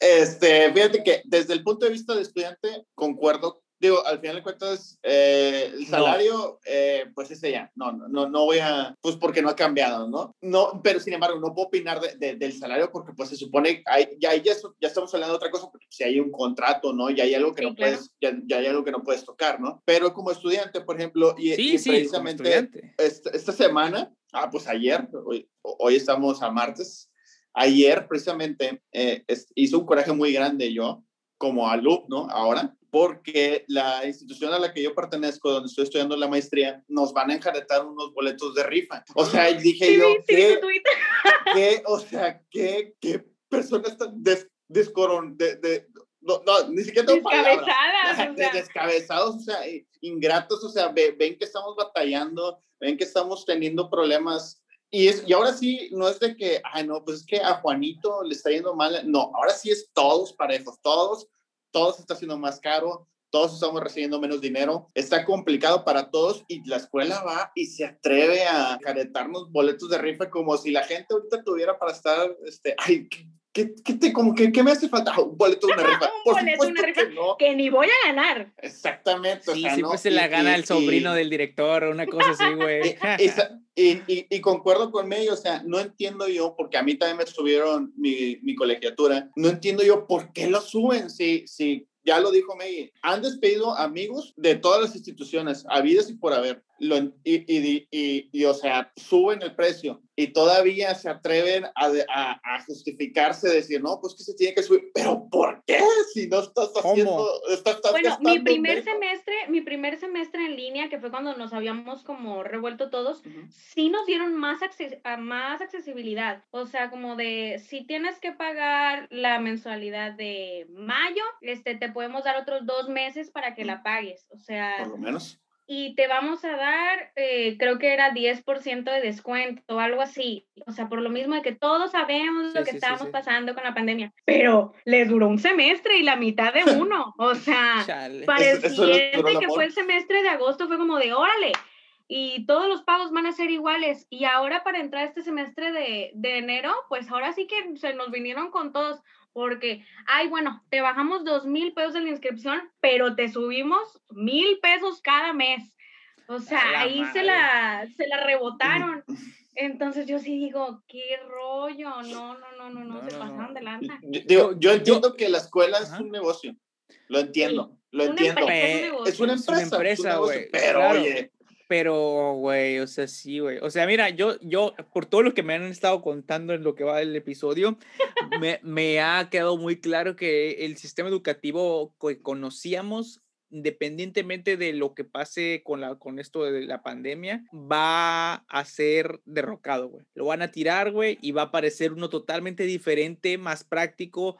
Este, fíjate que desde el punto de vista de estudiante, concuerdo digo, al final de cuentas, eh, el salario, eh, pues ese ya, no, no, no voy a, pues porque no ha cambiado, ¿no? No, pero sin embargo, no puedo opinar de, del salario porque pues se supone, hay, ya, ya, ya estamos hablando de otra cosa, porque si hay un contrato, ¿no? Ya hay algo que no puedes, ya, ya, hay algo que no puedes tocar, ¿no? Pero como estudiante, por ejemplo, y, sí, sí, precisamente esta, esta, semana, ah, pues ayer, hoy, hoy estamos a martes, ayer precisamente eh, hizo un coraje muy grande yo como alumno ahora, porque la institución a la que yo pertenezco, donde estoy estudiando la maestría, nos van a enjaretar unos boletos de rifa. O sea, dije yo, ¿qué, ¿qué, o sea, qué, qué personas tan des, de, de, no, no, ni siquiera tengo Descabezadas. O sea. Descabezados, o sea, ingratos, o sea, ven que estamos batallando, ven que estamos teniendo problemas y, es, y ahora sí, no es de que, ay, no, pues es que a Juanito le está yendo mal. No, ahora sí es todos parejos, todos todo se está haciendo más caro, todos estamos recibiendo menos dinero, está complicado para todos y la escuela va y se atreve a caretarnos boletos de rifa como si la gente ahorita tuviera para estar, este, ay, ¿qué, qué, te, como que, ¿qué me hace falta? Un boleto de una rifa. Por un boleto de una rifa que, no. que, ni voy a ganar. Exactamente. Sí, o sea, siempre se la gana el sobrino del director o una cosa así, güey. y, concuerdo con ellos, o sea, no entiendo yo, porque a mí también me subieron mi, mi colegiatura, no entiendo yo por qué lo suben si, si ya lo dijo Meggy, han despedido amigos de todas las instituciones, habidas y por haber lo, y, y, y, y, o sea, suben el precio y todavía se atreven a, a, a, justificarse, decir, no, pues que se tiene que subir, pero ¿por qué? Si no estás haciendo, estás, estás Bueno, mi primer semestre, mi primer semestre en línea, que fue cuando nos habíamos como revuelto todos, uh -huh. sí nos dieron más, acces más accesibilidad, o sea, como de, si tienes que pagar la mensualidad de mayo, este, te podemos dar otros dos meses para que la pagues, o sea... Por lo menos y te vamos a dar, eh, creo que era 10% de descuento o algo así. O sea, por lo mismo de que todos sabemos sí, lo que sí, estábamos sí, pasando con la pandemia. Pero les duró un semestre y la mitad de uno. O sea, para el siguiente que fue el semestre de agosto fue como de, órale, y todos los pagos van a ser iguales. Y ahora para entrar este semestre de, de enero, pues ahora sí que se nos vinieron con todos porque, ay, bueno, te bajamos dos mil pesos de la inscripción, pero te subimos mil pesos cada mes. O sea, ahí se la, se la rebotaron. Entonces yo sí digo, qué rollo, no, no, no, no, no, se pasaron de lanza. Digo, yo entiendo que la escuela es un negocio, lo entiendo, sí, lo entiendo. Es una empresa, es una empresa, güey. Pero claro. oye, pero, güey, o sea, sí, güey. O sea, mira, yo, yo, por todo lo que me han estado contando en lo que va del episodio, me, me ha quedado muy claro que el sistema educativo que conocíamos independientemente de lo que pase con, la, con esto de la pandemia, va a ser derrocado, güey. Lo van a tirar, güey, y va a aparecer uno totalmente diferente, más práctico,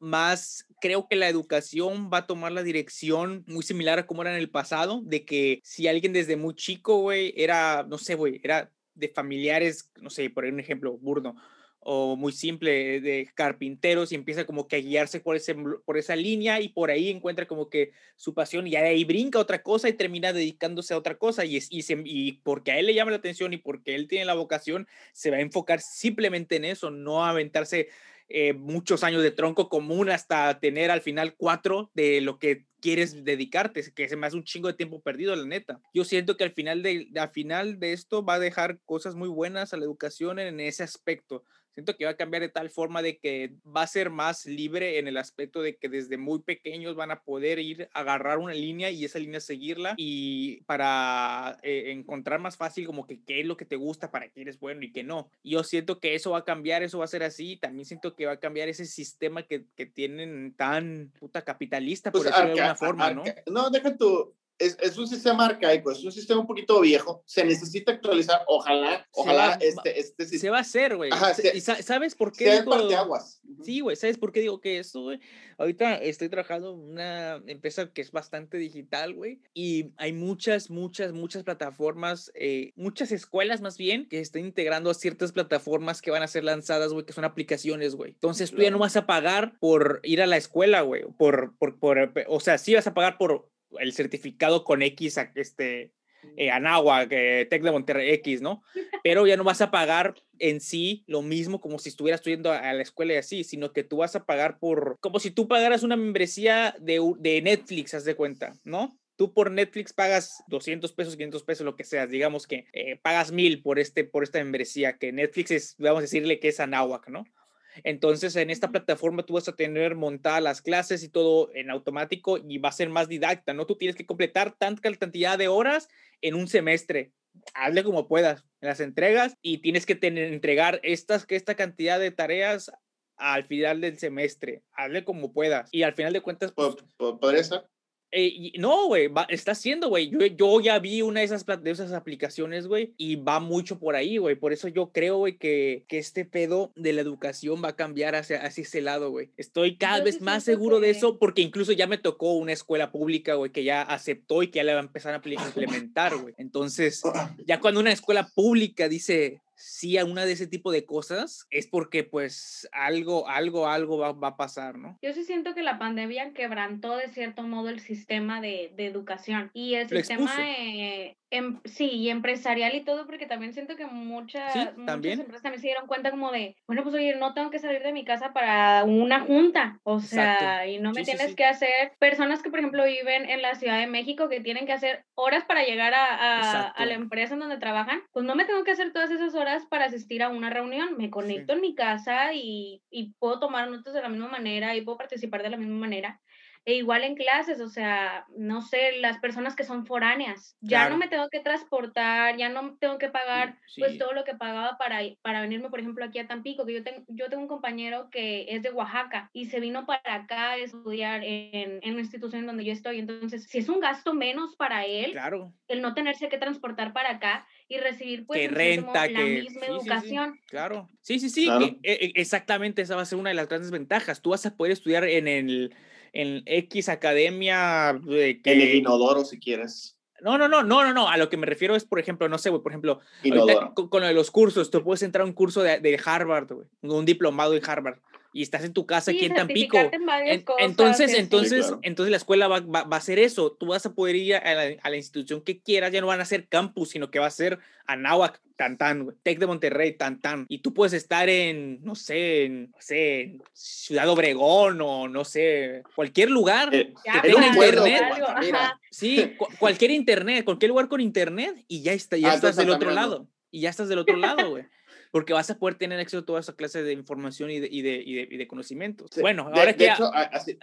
más creo que la educación va a tomar la dirección muy similar a como era en el pasado, de que si alguien desde muy chico, güey, era, no sé, güey, era de familiares, no sé, por un ejemplo burdo, o muy simple de carpinteros y empieza como que a guiarse por, ese, por esa línea y por ahí encuentra como que su pasión y ahí brinca otra cosa y termina dedicándose a otra cosa y, es, y porque a él le llama la atención y porque él tiene la vocación, se va a enfocar simplemente en eso, no a aventarse eh, muchos años de tronco común hasta tener al final cuatro de lo que quieres dedicarte, que se me hace un chingo de tiempo perdido, la neta. Yo siento que al final de, al final de esto va a dejar cosas muy buenas a la educación en ese aspecto siento que va a cambiar de tal forma de que va a ser más libre en el aspecto de que desde muy pequeños van a poder ir a agarrar una línea y esa línea seguirla y para eh, encontrar más fácil como que qué es lo que te gusta, para qué eres bueno y qué no. Yo siento que eso va a cambiar, eso va a ser así. También siento que va a cambiar ese sistema que, que tienen tan puta capitalista, por pues decirlo de alguna forma, ¿no? No, deja tu, es, es, un sistema arcaico, es un sistema un poquito viejo, se necesita actualizar, ojalá, ojalá este, este sistema. Se va a hacer, güey. ¿Y sabes por qué? Digo, aguas. Sí, güey, ¿sabes por qué digo que esto, güey? Ahorita estoy trabajando en una empresa que es bastante digital, güey, y hay muchas, muchas, muchas plataformas, eh, muchas escuelas más bien, que están integrando a ciertas plataformas que van a ser lanzadas, güey, que son aplicaciones, güey. Entonces tú ya no vas a pagar por ir a la escuela, güey, por, por, por, o sea, sí vas a pagar por el certificado con X, este, eh, Anagua, que Tec de Monterrey X, ¿no? Pero ya no vas a pagar en sí lo mismo como si estuvieras estudiando a la escuela y así, sino que tú vas a pagar por, como si tú pagaras una membresía de, de Netflix, haz de cuenta, ¿no? Tú por Netflix pagas 200 pesos, 500 pesos, lo que sea. Digamos que eh, pagas mil por, este, por esta membresía, que Netflix es, vamos a decirle que es Anahuac, ¿no? Entonces, en esta plataforma tú vas a tener montadas las clases y todo en automático y va a ser más didacta, ¿no? Tú tienes que completar tanta cantidad de horas en un semestre. Hazle como puedas, las entregas y tienes que tener, entregar estas, esta cantidad de tareas al final del semestre. Hazle como puedas. Y al final de cuentas... Pues, ¿Podría ser? Eh, no, güey, está haciendo, güey. Yo, yo ya vi una de esas, de esas aplicaciones, güey, y va mucho por ahí, güey. Por eso yo creo, güey, que, que este pedo de la educación va a cambiar hacia, hacia ese lado, güey. Estoy cada vez más seguro de eso porque incluso ya me tocó una escuela pública, güey, que ya aceptó y que ya le va a empezar a implementar, güey. Entonces, ya cuando una escuela pública dice, sí a una de ese tipo de cosas, es porque pues algo, algo, algo va, va, a pasar, ¿no? Yo sí siento que la pandemia quebrantó de cierto modo el sistema de, de educación y el sistema eh, em, sí, y empresarial y todo, porque también siento que muchas, ¿también? empresas también se dieron cuenta como de, bueno, pues oye, no tengo que salir de mi casa para una junta, o sea, y no me tienes que hacer, personas que por ejemplo viven en la Ciudad de México que tienen que hacer horas para llegar a, a, a la empresa en donde trabajan, pues no me tengo que hacer todas esas horas para asistir a una reunión. Me conecto en mi casa y, y, puedo tomar notas de la misma manera y puedo participar de la misma manera. E igual en clases, o sea, no sé, las personas que son foráneas, ya no me tengo que transportar, ya no tengo que pagar pues todo lo que pagaba para, para venirme, por ejemplo, aquí a Tampico, que yo, tengo yo tengo un compañero que es de Oaxaca y se vino para acá a estudiar en, en una institución donde yo estoy, entonces, si es un gasto menos para él, claro. el no tenerse que transportar para acá y recibir pues que renta, la misma educación. claro, sí, sí, sí, e, e, exactamente, esa va a ser una de las grandes ventajas, tú vas a poder estudiar en el en X academia. que... En el inodoro, si quieres. No, no, no, no, no, no. A lo que me refiero es, por ejemplo, no sé, güey, por ejemplo, con, con, lo de los cursos, tú puedes entrar a un curso de, de Harvard, güey, un diplomado en Harvard y estás en tu casa aquí en Tampico. entonces, entonces, entonces la escuela va, va, a hacer eso. Tú vas a poder ir a la, a la, institución que quieras, ya no van a ser campus, sino que va a ser Anáhuac, Tantán, Tec de Monterrey, Tantán. Y tú puedes estar en, no sé, en, no sé, en Ciudad Obregón o no sé, cualquier lugar eh, que tenga internet. Sí, cualquier internet, cualquier lugar con internet y ya, está, ya ah, estás del otro lado. Y ya estás del otro lado, güey porque vas a poder tener acceso a toda esa clase de información y de, y de, y de, conocimientos. bueno, ahora que... hecho, así,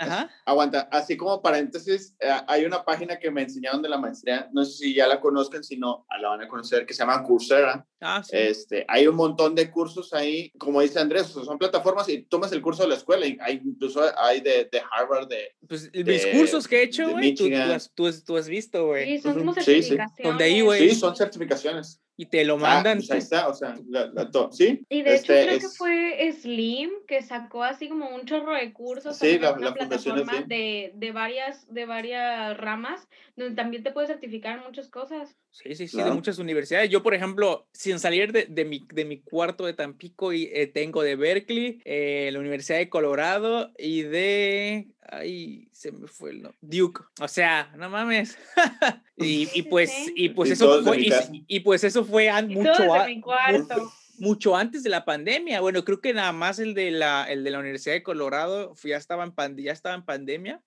aguanta, así como paréntesis, eh, hay una página que me enseñaron de la maestría, no sé si ya la conozcan, si no, la van a conocer, que se llama Coursera. Ah, sí. este, hay un montón de cursos ahí, como dice Andrés, son plataformas y tomas el curso de la escuela, y hay, incluso hay de, de Harvard, de... Pues mis cursos que he hecho, güey, tú, tú, tú, has visto, güey. Sí, son como certificaciones. Sí, Donde ahí, güey. Sí, son certificaciones y te lo ah, mandan. pues ahí está, o sea, la, ¿sí? Y de hecho este, creo que fue Slim que sacó así como un chorro de cursos. Sí, la, una plataforma de, de, varias, de varias ramas, donde también te puedes certificar en muchas cosas. Sí, sí, sí, de muchas universidades. Yo, por ejemplo, sin salir de, de, mi, de mi cuarto de Tampico, y, eh, tengo de Berkeley, eh, la Universidad de Colorado y de... Ay, se me fue el nombre. Duke. O sea, no mames. y, y, pues, y pues eso fue... Y, pues eso fue mucho, mucho antes de la pandemia. Bueno, creo que nada más el de la, el de la Universidad de Colorado ya estaba en, ya estaba en pandemia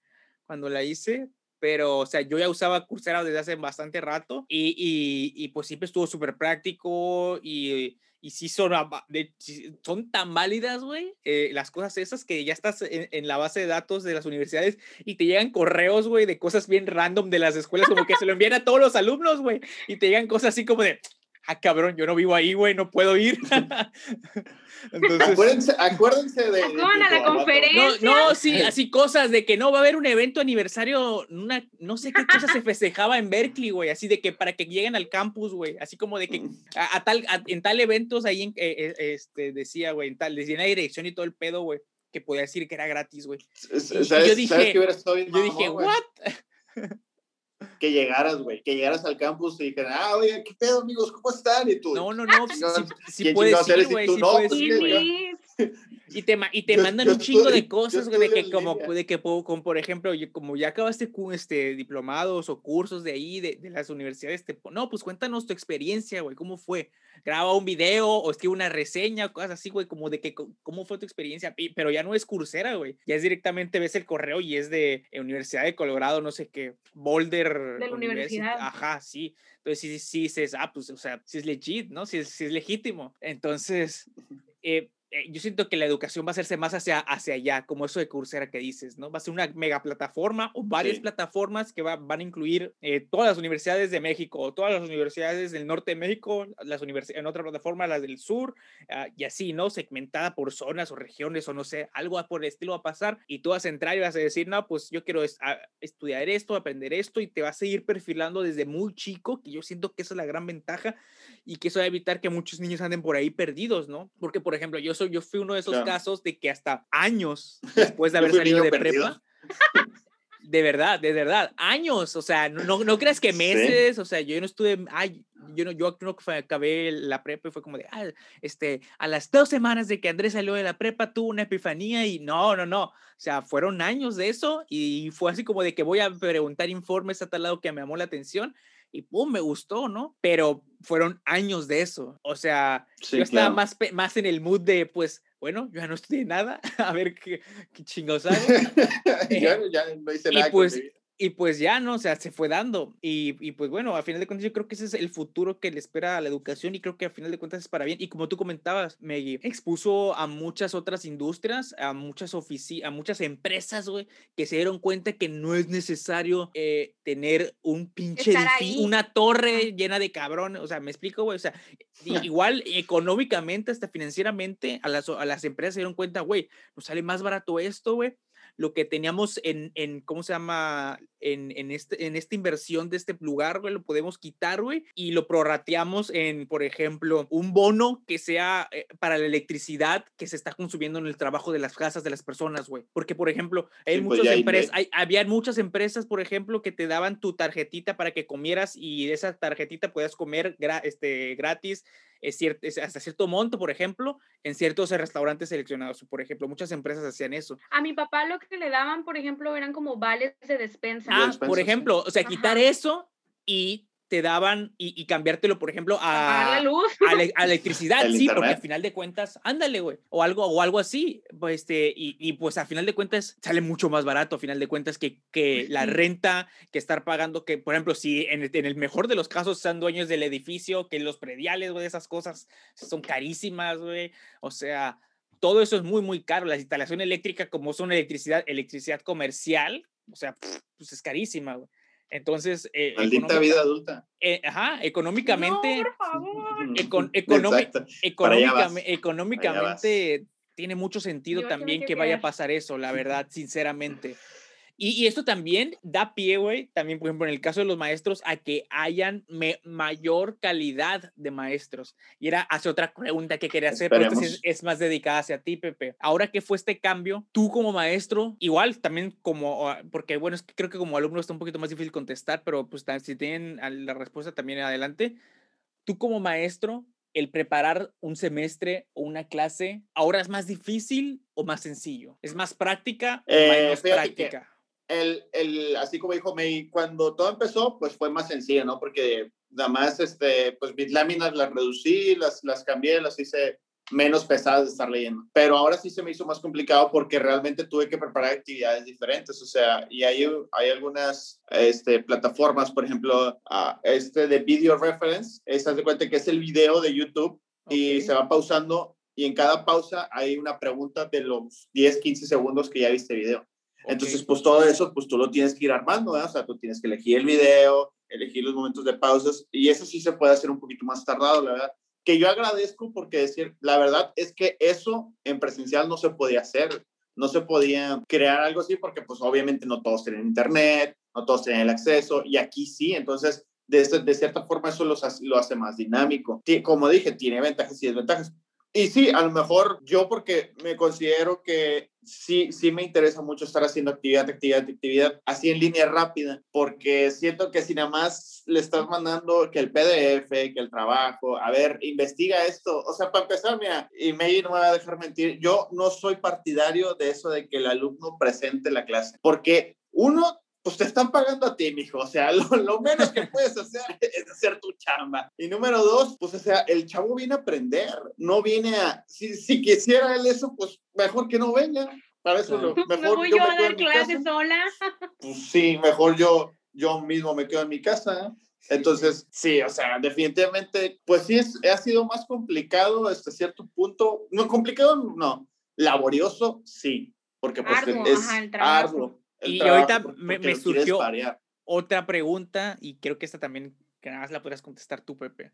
cuando la hice, pero, o sea, yo ya usaba Coursera desde hace bastante rato y, y, y pues siempre estuvo súper práctico y, y sí son, son tan válidas, güey, eh, las cosas esas que ya estás en, en, la base de datos de las universidades y te llegan correos, güey, de cosas bien random de las escuelas, como que se lo envían a todos los alumnos, güey, y te llegan cosas así como de, ah, cabrón, yo no vivo ahí, güey, no puedo ir. Entonces, acuérdense, de. Acuérdense a la conferencia. No, no, sí, así cosas de que no va a haber un evento aniversario, una, no sé qué cosa se festejaba en Berkeley, güey, así de que para que lleguen al campus, güey, así como de que a, tal, en tal eventos ahí, en, eh, eh, este, decía, güey, en tal, decía en la dirección y todo el pedo, güey, que podía decir que era gratis, güey. Yo dije, yo dije, ¿what? que llegaras, güey, que llegaras al campus y dijeran, ah, oye, ¿qué pedo, amigos? ¿Cómo están? Y tú, no, no, no, sí, sí puedes ir, güey, sí puedes pues, ir, Y te, y te mandan un chingo de cosas, güey, de que como, de que, como por ejemplo, como ya acabaste este, diplomados o cursos de ahí, de, de las universidades, te, no, pues cuéntanos tu experiencia, güey, ¿cómo fue? graba un video o escribe una reseña o cosas así, güey, como de que cómo fue tu experiencia, pero ya no es cursera, güey, ya es directamente ves el correo y es de Universidad de Colorado, no sé qué, Boulder. De la universidad. Ajá, sí. Entonces sí, sí, dices, ah, pues, o sea, sí es legit, ¿no? Sí es, sí es legítimo. Entonces, eh, eh, yo siento que la educación va a hacerse más hacia, hacia allá, como eso de Coursera que dices, ¿no? Va a ser una mega plataforma o varias plataformas que van a incluir eh, todas las universidades de México, o todas las universidades del norte de México, las en otra plataforma, las del sur, ah, y así, ¿no? Segmentada por zonas o regiones o no sé, algo por el estilo va a pasar y tú vas a entrar y vas a decir, no, pues yo quiero estudiar esto, aprender esto y te vas a seguir perfilando desde muy chico, que yo siento que esa es la gran ventaja y que eso va a evitar que muchos niños anden por ahí perdidos, ¿no? Porque, por ejemplo, yo, soy, yo fui uno de esos casos de que hasta años después de haber salido de prepa, de verdad, de verdad, años, o sea, no, no creas que meses, o sea, yo no estuve, ay, yo no, yo no acabé la prepa y fue como de, ah, este, a las dos semanas de que Andrés salió de la prepa tuvo una epifanía y no, no, no, o sea, fueron años de eso y fue así como de que voy a preguntar informes a tal lado que me llamó la atención y pum, me gustó, ¿no? Pero fueron años de eso. O sea, yo estaba más, más en el mood de, pues, bueno, yo ya no estudié nada, a ver qué, qué chingos hago. ya, ya, no hice nada. Y pues, y pues ya, ¿no? O sea, se fue dando. Y, y, pues bueno, a final de cuentas yo creo que ese es el futuro que le espera a la educación y creo que a final de cuentas es para bien. Y como tú comentabas, Maggie, expuso a muchas otras industrias, a muchas oficinas, a muchas empresas, güey, que se dieron cuenta que no es necesario eh, tener un pinche edificio, una torre llena de cabrones. O sea, me explico, güey. O sea, igual económicamente, hasta financieramente, a las, a las empresas se dieron cuenta, güey, nos sale más barato esto, güey lo que teníamos en, en ¿cómo se llama? En, en, este, en esta inversión de este lugar, güey, lo podemos quitar, güey, y lo prorrateamos en, por ejemplo, un bono que sea eh, para la electricidad que se está consumiendo en el trabajo de las casas de las personas, güey. Porque, por ejemplo, hay pues muchas empresas, hay, había muchas empresas, por ejemplo, que te daban tu tarjetita para que comieras y de esa tarjetita puedas comer este, gratis es cierto, hasta cierto monto, por ejemplo, en ciertos restaurantes seleccionados. Por ejemplo, muchas empresas hacían eso. A mi papá lo que le daban, por ejemplo, eran como vales de despensa. Ah, por ejemplo, o sea, quitar eso y te daban y, cambiártelo, por ejemplo, a, la luz. a, electricidad, sí, porque al final de cuentas, ándale, güey, o algo, o algo así, pues, este, y, y, pues al final de cuentas sale mucho más barato, al final de cuentas, que, que la renta, que estar pagando, que, por ejemplo, si en el, en el mejor de los casos sean dueños del edificio, que los prediales, güey, esas cosas son carísimas, güey, o sea, todo eso es muy, muy caro. La instalación eléctrica, como son electricidad, electricidad comercial, o sea, pues es carísima, güey. Entonces. Eh, Maldita vida adulta. Eh, ajá, económicamente. económicamente tiene mucho sentido también que vaya a pasar eso, la verdad, sinceramente. Y, esto también da pie, güey, también, por ejemplo, en el caso de los maestros, a que hayan mayor calidad de maestros. Y era hace otra pregunta que quería hacer, pero es, más dedicada hacia ti, Pepe. Ahora que fue este cambio, tú como maestro, igual también como, ah, porque bueno, es que creo que como alumno está un poquito más difícil contestar, pero pues si tienen la respuesta también adelante. Tú como maestro, el preparar un semestre o una clase, ¿ahora es más difícil o más sencillo? ¿Es más práctica o eh, menos práctica? El, el, así como dijo May, cuando todo empezó, pues fue más sencillo, ¿no? Porque nada más, este, pues mis láminas las reducí, las, las cambié, las hice menos pesadas de estar leyendo. Pero ahora sí se me hizo más complicado porque realmente tuve que preparar actividades diferentes. O sea, y hay, hay algunas este, plataformas, por ejemplo, uh, este de Video Reference, estás de cuenta que es el video de YouTube y se va pausando y en cada pausa hay una pregunta de los 10, 15 segundos que ya viste video. Entonces, pues todo eso, pues tú lo tienes que ir armando, ¿verdad? O sea, tú tienes que elegir el video, elegir los momentos de pausas y eso sí se puede hacer un poquito más tardado, la verdad. Que yo agradezco porque decir, la verdad es que eso en presencial no se podía hacer, no se podía crear algo así porque pues obviamente no todos tienen internet, no todos tienen el acceso y aquí sí, entonces de, de cierta forma eso lo hace más dinámico. Como dije, tiene ventajas y desventajas. Y sí, a lo mejor yo porque me considero que sí, sí me interesa mucho estar haciendo actividad, actividad, actividad, así en línea rápida, porque siento que si nada más le estás mandando que el PDF, que el trabajo, a ver, investiga esto, o sea, para empezar, mira, y May no me va a dejar mentir, yo no soy partidario de eso de que el alumno presente la clase, porque uno, pues te están pagando a ti, mijo. O sea, lo, menos que puedes hacer es hacer tu chamba. Y número dos, pues, o sea, el chavo viene a aprender, no viene a. Si, si quisiera él eso, pues mejor que no venga. Para eso, lo, mejor. ¿Me voy yo, a dar clases sola? Pues sí, mejor yo, yo mismo me quedo en mi casa. Entonces, sí, o sea, definitivamente, pues sí, es, ha sido más complicado hasta cierto punto. No complicado, no. Laborioso, sí, porque pues es arduo y ahorita me, surgió otra pregunta y creo que esta también, que nada más la podrías contestar tú, Pepe.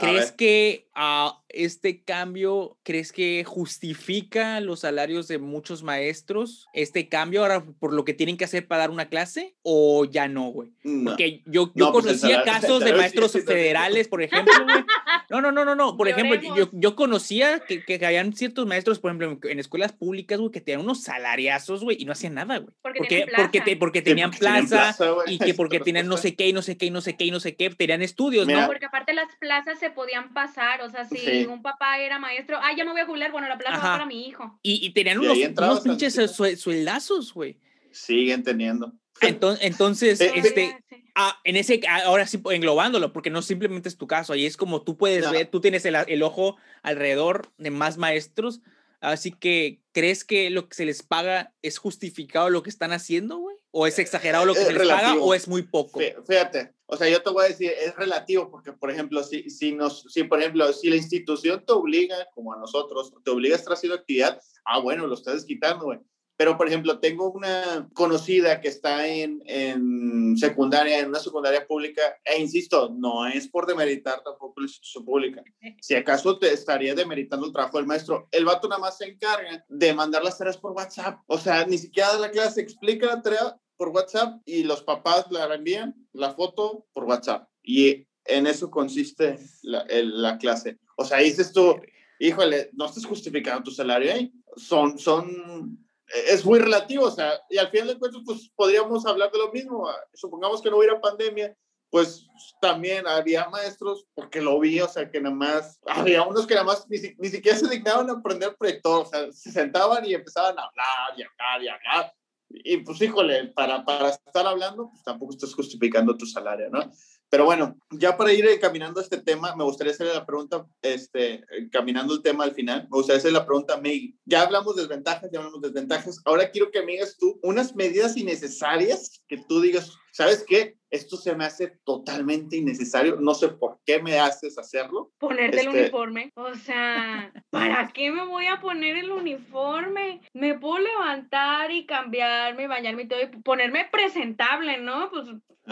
¿Crees que uh, este cambio, crees que justifica los salarios de muchos maestros? ¿Este cambio ahora por lo que tienen que hacer para dar una clase? ¿O ya no, güey? Porque yo, yo pues, conocía casos de maestros federales, por ejemplo, güey. No, no, no, no, no. Por ejemplo, yo, yo conocía que, que habían ciertos maestros, por ejemplo, en, escuelas públicas, güey, que tenían unos salariazos, güey, y no hacían nada, güey. Porque, porque, porque, porque, tenían plaza, y que porque tenían no sé qué, y no sé qué, y no sé qué, y no sé qué, tenían estudios, ¿no? Porque aparte las plazas se podían pasar, o sea, si un papá era maestro, ah, ya no voy a jubilar, bueno, la plaza va para mi hijo. Y, y tenían unos, unos pinches sueldazos, güey. Siguen teniendo. Entonces, entonces este, ah, en ese, ah, ahora sí, englobándolo, porque no simplemente es tu caso, ahí es como tú puedes ver, tú tienes el, el, ojo alrededor de más maestros, así que, ¿crees que lo que se les paga es justificado lo que están haciendo, güey? ¿O es exagerado lo que se les paga o es muy poco? Fíjate, o sea, yo te voy a decir, es relativo, porque, por ejemplo, si, si, nos, si, por ejemplo, si la institución te obliga, como a nosotros, te obliga a estar haciendo actividad, ah, bueno, lo estás quitando, güey. Pero, por ejemplo, tengo una conocida que está en, en, secundaria, en una secundaria pública, e insisto, no es por demeritar tampoco la institución pública. Si acaso te estaría demeritando el trabajo del maestro, el vato nada más se encarga de mandar las tareas por WhatsApp. O sea, ni siquiera da la clase, explica la tarea por WhatsApp y los papás la envían la foto por WhatsApp. Y en eso consiste la, la clase. O sea, dices tú, híjole, no estás justificando tu salario ahí. Son, son, es muy relativo, o sea, y al final de cuentas, pues podríamos hablar de lo mismo. Supongamos que no hubiera pandemia, pues también había maestros, porque lo vi, o sea, que nada más, había unos que nada más ni, ni siquiera se dignaban a aprender proyector, o sea, se sentaban y empezaban a hablar y hablar y hablar y pues híjole, para, para estar hablando, pues tampoco estás justificando tu salario, ¿no? Pero bueno, ya para ir caminando este tema, me gustaría hacerle la pregunta, este, caminando el tema al final, me gustaría hacerle la pregunta a Meg. Ya hablamos de desventajas, ya hablamos de desventajas. Ahora quiero que me digas tú unas medidas innecesarias que tú digas, ¿sabes qué? Esto se me hace totalmente innecesario, no sé por qué me haces hacerlo. Ponerte el este uniforme, o sea, ¿para qué me voy a poner el uniforme? Me puedo levantar y cambiarme, bañarme y todo, y ponerme presentable, ¿no? Pues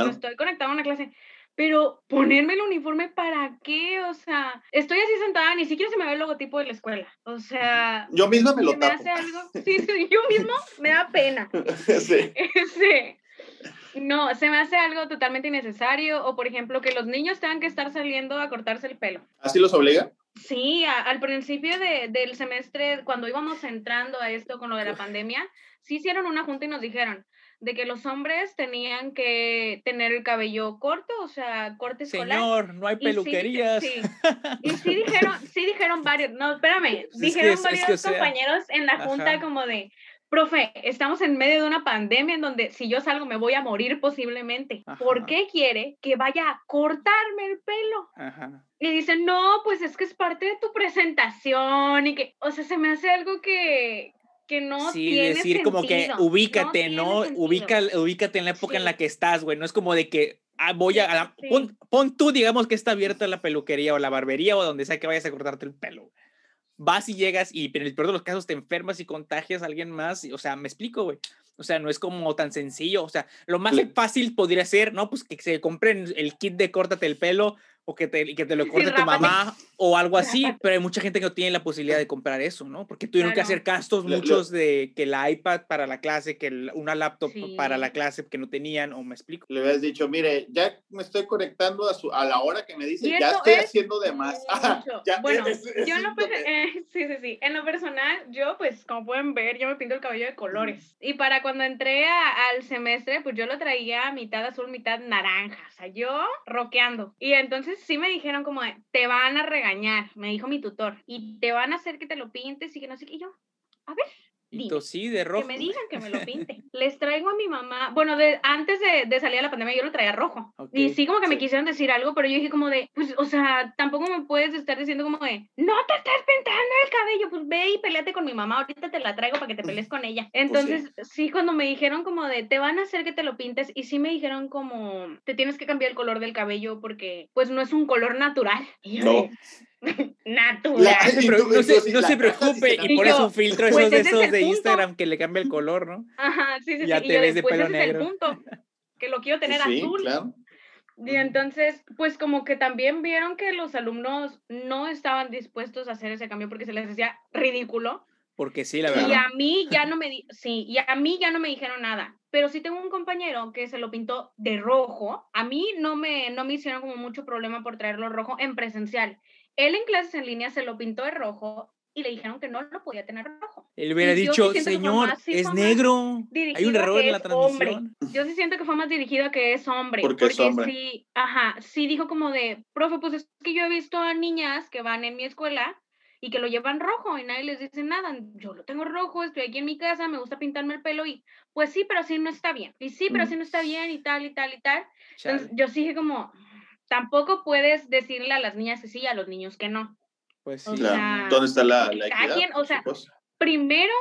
estoy conectado a una clase pero ponerme el uniforme para qué, o sea, estoy así sentada, ni siquiera se me ve el logotipo de la escuela, o sea, yo misma me lo me hace algo, sí, sí, yo mismo me da pena, sí. sí. No, se me hace algo totalmente innecesario. O, por ejemplo, que los niños tengan que estar saliendo a cortarse el pelo. ¿Así los obliga? Sí, al principio de, del semestre, cuando íbamos entrando a esto con lo de la pandemia, sí hicieron una junta y nos dijeron de que los hombres tenían que tener el cabello corto, o sea, corte escolar. Señor, no hay peluquerías. Sí, Y sí dijeron, sí dijeron varios, no, espérame, dijeron varios compañeros en la junta como de, profe, estamos en medio de una pandemia en donde si yo salgo me voy a morir posiblemente. ¿Por qué quiere que vaya a cortarme el pelo? Ajá. Y dicen, no, pues es que es parte de tu presentación y que, o sea, se me hace algo que, que no sí, decir como que ubícate, ¿no? Ubica, ubícate en la época en la que estás, güey. No es como de que ah, voy a... pon, pon, tú, digamos que está abierta la peluquería o la barbería o donde sea que vayas a cortarte el pelo vas y llegas y en el peor de los casos te enfermas y contagias a alguien más, o sea, me explico, güey. O sea, no es como tan sencillo. O sea, lo más fácil podría ser, ¿no? Pues que se compren el kit de córtate el pelo o que te, que te lo corte tu mamá o algo así, pero hay mucha gente que no tiene la posibilidad de comprar eso, ¿no? Porque tuvieron que hacer gastos muchos de que la iPad para la clase, que una laptop para la clase que no tenían, o me explico. Le habías dicho, mire, ya me estoy conectando a, su, a la hora que me dice, ya estoy haciendo de más. bueno, yo en lo, eh, sí, sí, sí. En lo personal, yo pues como pueden ver, yo me pinto el cabello de colores. Y para cuando entré al semestre, pues yo lo traía mitad azul, mitad naranja. O sea, yo roqueando. Y entonces sí me dijeron como, te van a regañar, me dijo mi tutor, y te van a hacer que te lo pintes y que no sé qué. yo, a ver, y sí, de rojo. Que me digan que me lo pinte. Les traigo a mi mamá, bueno, de, antes de, de salir a la pandemia yo lo traía rojo. y sí como que me quisieron decir algo, pero yo dije como de, pues, o sea, tampoco me puedes estar diciendo como de, no te estás pintando el cabello, pues ve y peleate con mi mamá, ahorita te la traigo para que te pelees con ella. Pues Entonces, sí. cuando me dijeron como de, te van a hacer que te lo pintes, y sí me dijeron como, te tienes que cambiar el color del cabello porque, pues, no es un color natural. no. natural. no, se, no se, preocupe y, pones un filtro pues esos de esos de Instagram que le cambia el color, ¿no? Ajá, sí, sí, ya te ves de pues pelo negro. Es el punto, que lo quiero tener sí, azul. Claro. Y entonces, pues como que también vieron que los alumnos no estaban dispuestos a hacer ese cambio porque se les decía ridículo. Porque sí, la verdad. Y a mí ya no me di sí, y a mí ya no me dijeron nada. Pero sí tengo un compañero que se lo pintó de rojo. A mí no me no me hicieron como mucho problema por traerlo rojo en presencial. Él en clases en línea se lo pintó de rojo y le dijeron que no lo podía tener rojo. Él hubiera dicho, señor, es negro. Hay un error en la transmisión. Yo sí siento que fue más dirigido a que es hombre. Porque, es hombre. sí, ajá, sí dijo como de, profe, pues es que yo he visto a niñas que van en mi escuela y que lo llevan rojo y nadie les dice nada. Yo lo tengo rojo, estoy aquí en mi casa, me gusta pintarme el pelo y pues sí, pero así no está bien. Y sí, pero así no está bien y tal y tal y tal. Entonces yo sí dije como, tampoco puedes decirle a las niñas que sí y a los niños que no. Pues sí. ¿Dónde está la, la equidad? o sea, primero,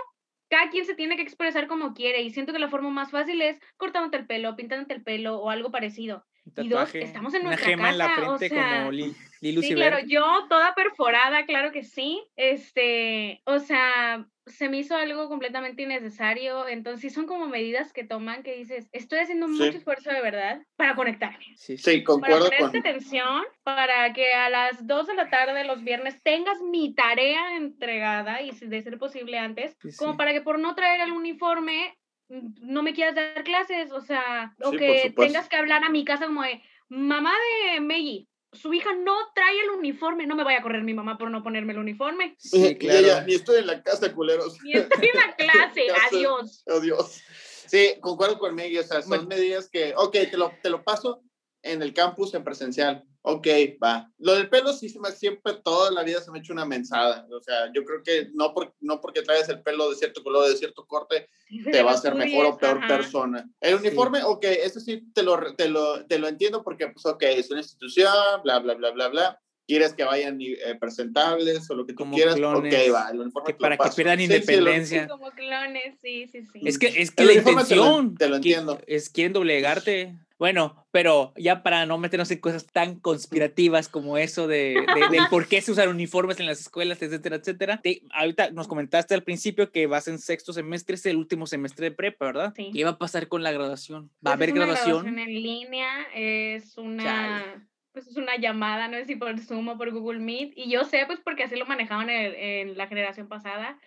cada quien se tiene que expresar como quiere y siento que la forma más fácil es cortándote el pelo, pintándote el pelo o algo parecido. Y dos, estamos en nuestra casa, en la frente como Sí, claro, yo toda perforada, claro que sí. Este, o sea, se me hizo algo completamente innecesario. Entonces, son como medidas que toman que dices, estoy haciendo mucho esfuerzo de verdad para conectarme. Sí, sí concuerdo. Para poner atención, para que a las 2 de la tarde los viernes tengas mi tarea entregada y de ser posible antes, como para que por no traer el uniforme no me quieras dar clases, o sea, o que tengas que hablar a mi casa como de, mamá de Meggy, su hija no trae el uniforme, no me vaya a correr mi mamá por no ponerme el uniforme. Sí, claro. ni estoy en la casa, culeros. Ni estoy en la clase, adiós. Adiós. Sí, concuerdo con Meggy, o sea, son medidas que, ok, te lo, te lo paso en el campus en presencial. Ok, va. Lo del pelo sí siempre toda la vida se me ha hecho una mensada. O sea, yo creo que no, por, no porque traes el pelo de cierto color, de cierto corte, te va a hacer mejor o peor persona. El uniforme, ok, eso sí te lo, te, lo, te lo entiendo porque, pues, ok, es una institución, bla, bla, bla, bla, bla quieres que vayan eh, presentables o lo que tú quieras, ok, va, el uniforme para que pierdan independencia. Sí, como clones, sí, sí, sí. Es que, es que la intención te lo, entiendo. es quieren doblegarte. Bueno, pero ya para no meternos en cosas tan conspirativas como eso de, del por qué se usan uniformes en las escuelas, etcétera, etcétera. ahorita nos comentaste al principio que vas en sexto semestre, es el último semestre de prepa, ¿verdad? Sí. ¿Qué va a pasar con la graduación? ¿Va a pues haber graduación? graduación? en línea, es una... pues es una llamada, no sé si por Zoom o por Google Meet, y yo sé pues porque así lo manejaban en, en la generación pasada,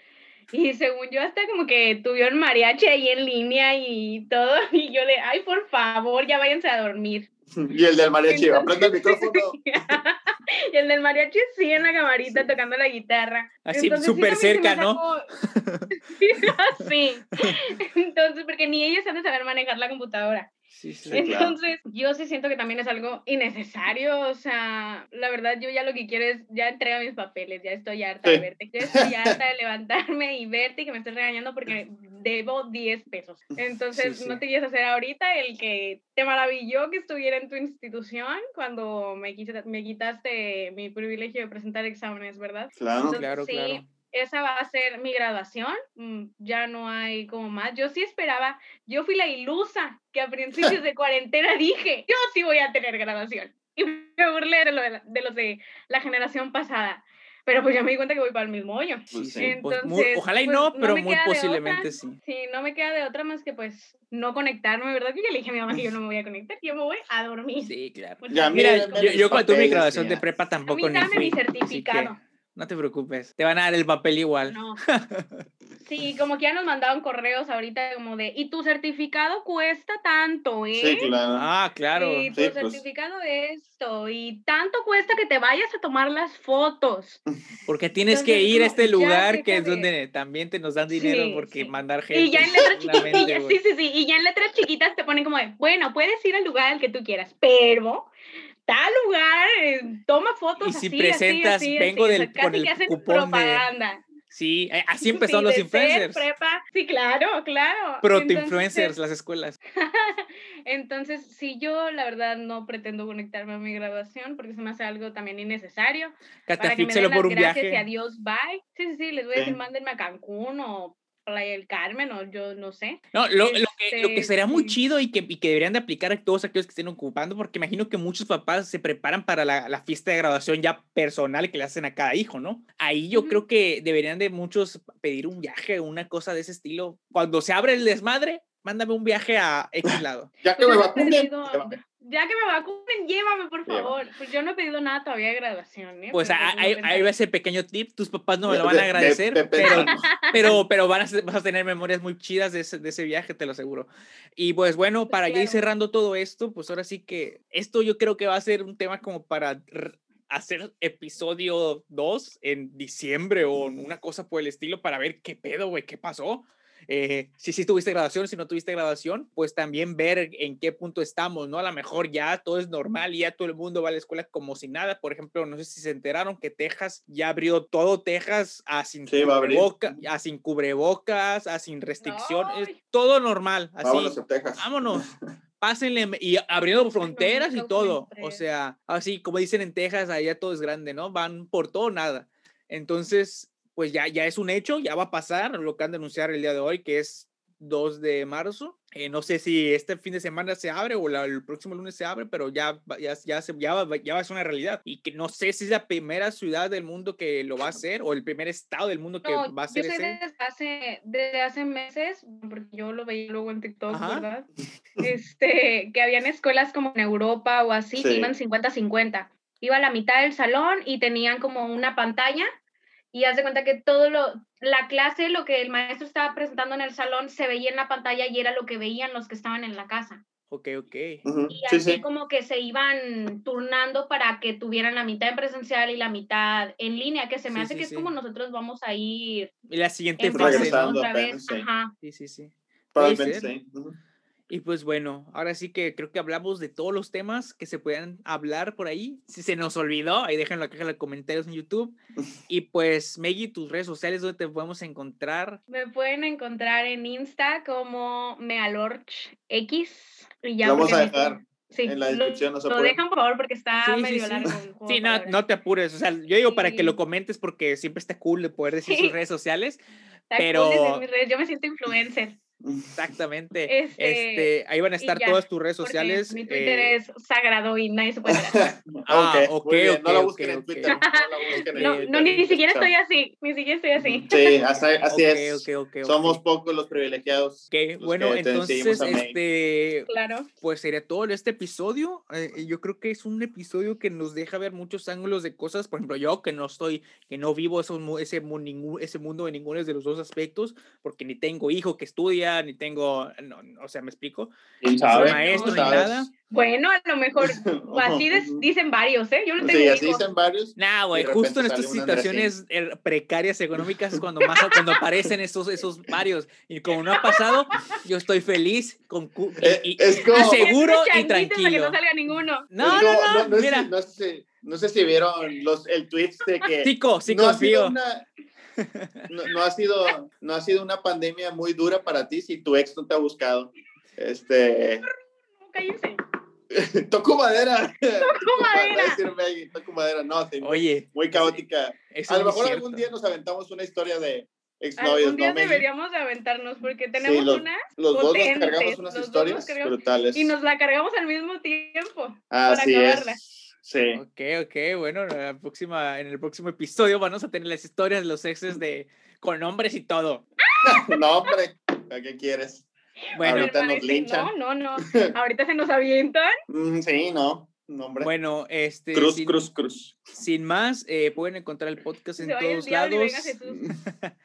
y según yo, hasta como que tuvieron mariachi ahí en línea y todo. Y yo le, ay, por favor, ya váyanse a dormir. Y el del mariachi, aprende el micrófono. y el del mariachi sí en la camarita tocando la guitarra. Así súper cerca, ¿no? sí. Entonces, porque ni ellos han de saber manejar la computadora. Entonces, yo sí siento que también es algo innecesario, o sea, la verdad yo ya lo que quiero es, ya entrega mis papeles, ya estoy harta de verte, ya estoy harta de levantarme y verte y que me estés regañando porque debo 10 pesos. Entonces, no te quieres hacer ahorita el que te maravilló que estuviera en tu institución cuando me, me quitaste mi privilegio de presentar exámenes, ¿verdad? Claro, claro, claro esa va a ser mi graduación, mm, ya no hay como más. Yo sí esperaba, yo fui la ilusa que a principios de cuarentena dije, yo sí voy a tener graduación. Y me burlé de, lo de, los de la generación pasada. pero pues ya me di cuenta que voy para el mismo hoyo. Pues sí, pues Entonces, ojalá y pues, no, pero muy posiblemente sí. Sí, no me queda de otra más que pues no conectarme, ¿verdad? Que yo le dije a mi mamá que yo no me voy a conectar, yo me voy a dormir. Sí, claro. Ya, mira, yo, yo cuando tuve mi graduación de prepa tampoco a mí, ni fui, mi certificado. No te preocupes, te van a dar el papel igual. No. Sí, como que ya nos mandaron correos ahorita como de, y tu certificado cuesta tanto, ¿eh? Sí, claro. Ah, claro. Y tu pues. certificado de esto, y tanto cuesta que te vayas a tomar las fotos. Porque tienes que ir a este lugar que es donde también te nos dan dinero porque mandar gente. Y ya en letras chiquitas, sí, sí, sí, y ya en letras chiquitas te ponen como de, bueno, puedes ir al lugar al que tú quieras, pero tal lugar, eh, toma fotos. Y si presentas, vengo del con el cupón propaganda. Sí, eh, así empezaron los influencers. Prepa. Sí, claro, claro. Proto influencers, las escuelas. Entonces, sí, yo la verdad no pretendo conectarme a mi graduación porque se me hace algo también innecesario. Catafíxelo por un viaje. Y adiós, bye. Sí, sí, sí, les voy a decir, mándenme a Cancún o Playa del Carmen o yo no sé. No, lo, lo, que, lo que, sería muy chido y que, y que, deberían de aplicar a todos aquellos que estén ocupando, porque imagino que muchos papás se preparan para la, la fiesta de graduación ya personal que le hacen a cada hijo, ¿no? Ahí yo creo que deberían de muchos pedir un viaje, una cosa de ese estilo. Cuando se abre el desmadre, mándame un viaje a X lado. ya que me vacunen ya que me vacunen, llévame, por favor. Pues yo no he pedido nada todavía de graduación. ¿eh? Pues ahí, ahí va ese pequeño tip. Tus papás no me lo van a agradecer, pero, pero, pero van a, vas a tener memorias muy chidas de ese, de ese viaje, te lo aseguro. Y pues bueno, para ya ir cerrando todo esto, pues ahora sí que esto yo creo que va a ser un tema como para hacer episodio 2 en diciembre o una cosa por el estilo para ver qué pedo, güey, qué pasó. Eh, si sí tuviste graduación, si no tuviste graduación, pues también ver en qué punto estamos, ¿no? A lo mejor ya todo es normal y ya todo el mundo va a la escuela como si nada. Por ejemplo, no sé si se enteraron que Texas ya abrió todo Texas a sin, cubrebocas, a, sin cubrebocas, a sin restricciones, todo normal. Así, vámonos a Texas. Vámonos. pásenle y abriendo fronteras y todo. O sea, así como dicen en Texas, allá todo es grande, ¿no? Van por todo nada. Entonces, pues ya, ya es un hecho, ya va a pasar lo que han de anunciar el día de hoy, que es 2 de marzo. Eh, no sé si este fin de semana se abre o el próximo lunes se abre, pero ya, ya, ya, ya, va, ya va a ser una realidad. Y que no sé si es la primera ciudad del mundo que lo va a hacer o el primer estado del mundo que va a hacer yo sé Desde hace, desde hace meses, porque yo lo veía luego en TikTok, ¿verdad? Este, que habían escuelas como en Europa o así, que iban 50-50. Iba a la mitad del salón y tenían como una pantalla y haz de cuenta que todo lo, la clase, lo que el maestro estaba presentando en el salón, se veía en la pantalla y era lo que veían los que estaban en la casa. Ok, ok. Y así como que se iban turnando para que tuvieran la mitad en presencial y la mitad en línea, que se me hace que es como nosotros vamos a ir. Y la siguiente fase, Otra vez. Ajá. Sí, sí, sí. Probablemente y pues bueno, ahora sí que creo que hablamos de todos los temas que se puedan hablar por ahí. Si se nos olvidó, ahí déjenlo en la caja de comentarios en YouTube. Y pues, Meggy, tus redes sociales, ¿dónde te podemos encontrar? Me pueden encontrar en Insta como mealorchx. Y ya vamos a dejar en la descripción. Lo, lo dejan por favor porque está medio largo. Sí, no, no te apures. O sea, yo digo para que lo comentes porque siempre está cool de poder decir sus redes sociales. pero... Yo me siento influencer. Exactamente. Este, este, ahí van a estar todas tus redes sociales. Mi Twitter eh, es sagrado y nadie se puede ah, ok, ok. no la busquen en Twitter. No, no, ni, siquiera estoy así. Ni siquiera estoy así. Sí, así, es. Somos pocos los privilegiados. bueno, entonces, este. Claro. Pues sería todo este episodio. Eh, yo creo que es un episodio que nos deja ver muchos ángulos de cosas. Por ejemplo, yo que no estoy, que no vivo ese, ese, ese mundo de ninguno de los dos aspectos, porque ni tengo hijo que estudia ni tengo, o sea, me explico, no soy maestro ni nada. Bueno, a lo mejor así dicen varios, ¿eh? Yo no tengo Sí, así dicen varios. Nah, güey, justo en estas situaciones precarias económicas es cuando más cuando aparecen esos, esos varios. Y como no ha pasado, yo estoy feliz con, eh, y, es como, seguro y tranquilo. Que no salga ninguno. No, no, no, no, mira. no, sé, no sé si vieron los, el tweet de que... Chico, sí confío. No, ha sido, no ha sido una pandemia muy dura para ti si tu ex no te ha buscado. Este. Cállense. toco madera. Toco madera. toco madera. No, Oye. Muy caótica. A lo mejor algún día nos aventamos una historia de exnovios. Algún día deberíamos de aventarnos porque tenemos una. Los dos nos cargamos unas historias brutales. Y nos la cargamos al mismo tiempo. Así para acabarla. Es. Sí. Ok, ok, bueno, en, la próxima, en el próximo episodio vamos a tener las historias de los exes de, con nombres y todo. no, hombre, ¿a qué quieres? Bueno, ahorita nos linchan. No, no, no. ahorita se nos avientan. Mm, sí, no. Nombre. Bueno, este. Cruz, cruz, cruz. Sin más, eh, pueden encontrar el podcast en todos lados.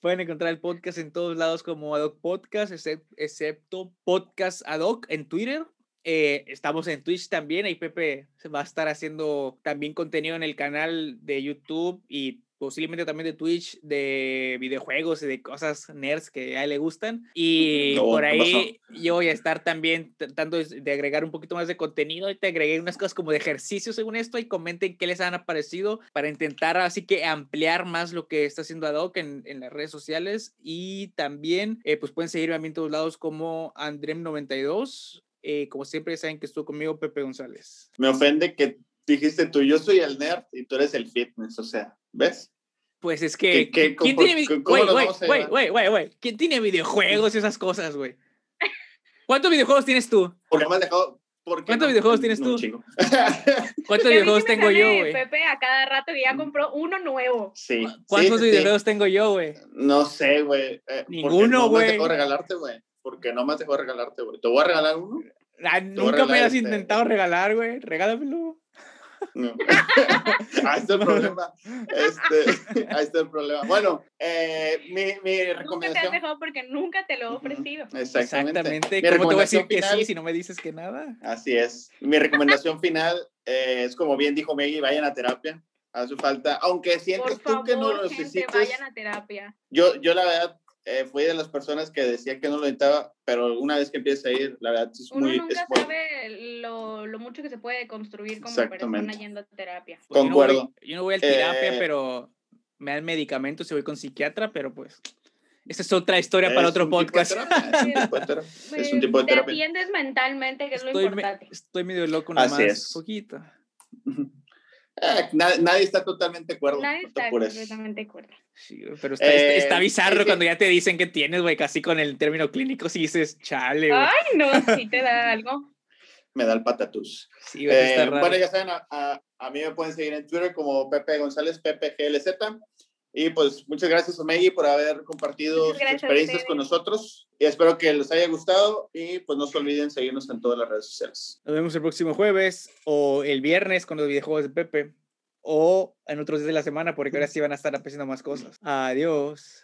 pueden encontrar el podcast en todos lados como Adoc Podcast, excepto Podcast Adoc en Twitter. Eh, estamos en Twitch también. Ahí Pepe va a estar haciendo también contenido en el canal de YouTube y posiblemente también de Twitch, de videojuegos y de cosas nerds que a él le gustan. Y por ahí yo voy a estar también tratando de agregar un poquito más de contenido. Y te agregué unas cosas como de ejercicio según esto y comenten qué les han aparecido para intentar así que ampliar más lo que está haciendo Adoc en, en las redes sociales. Y también eh, pues pueden seguirme a mí en todos lados como Andrem92. Eh, como siempre saben que estuvo conmigo Pepe González. Me ofende que dijiste tú, yo soy el nerd y tú eres el fitness, o sea, ¿ves? Pues es que. ¿Quién tiene, ¿Quién tiene videojuegos y esas cosas, güey? ¿Cuántos videojuegos tienes tú? Porque me has dejado. ¿Cuántos videojuegos tienes tú? ¿Cuántos videojuegos tengo yo, güey? Pepe a cada rato que ya compró uno nuevo. Sí. ¿Cuántos videojuegos tengo yo, güey? No sé, güey. Eh, Ninguno, güey. No me dejó regalarte, güey. Porque no me dejó regalarte, güey. ¿Te voy a regalar uno? Ah, nunca me has este intentado regalar, güey. Regálamelo. No. ahí está el problema. Este, ahí está el problema. Bueno, eh, mi, mi recomendación. Nunca te has dejado porque nunca te lo he ofrecido. Exactamente. Exactamente. ¿Cómo te voy a decir que sí si no me dices que nada? Así es. Mi recomendación final eh, es como bien dijo Meggy, vayan a terapia. Hace falta, aunque sientes tú que no lo necesites. vayan a terapia. Yo, yo la verdad eh, fui de las personas que decía que no lo necesitaba, pero una vez que empieza a ir, la verdad es Uno muy... nunca sabe lo, lo, mucho que se puede construir como persona yendo a terapia. Concuerdo. Yo no voy, a terapia, eh, pero me dan medicamentos y voy con psiquiatra, pero pues... Esa es otra historia para otro podcast. es un tipo de terapia. Te atiendes mentalmente, que es lo importante. Estoy medio loco nomás, Así es. poquito. Eh, nadie, está totalmente de acuerdo. Nadie está completamente de acuerdo. Sí, pero está, está, eh, bizarro cuando ya te dicen que tienes, güey, casi con el término clínico, si dices, chale, güey. Ay, no, sí te da algo. Me da el patatús. Sí, eh, bueno, ya saben, a, a, mí me pueden seguir en Twitter como Pepe González, PPGLZ. Y pues muchas gracias, Omegui, por haber compartido sus experiencias con nosotros. Y espero que les haya gustado. Y pues no se olviden seguirnos en todas las redes sociales. Nos vemos el próximo jueves o el viernes con los videojuegos de Pepe. O en otros días de la semana, porque ahora sí van a estar apareciendo más cosas. Adiós.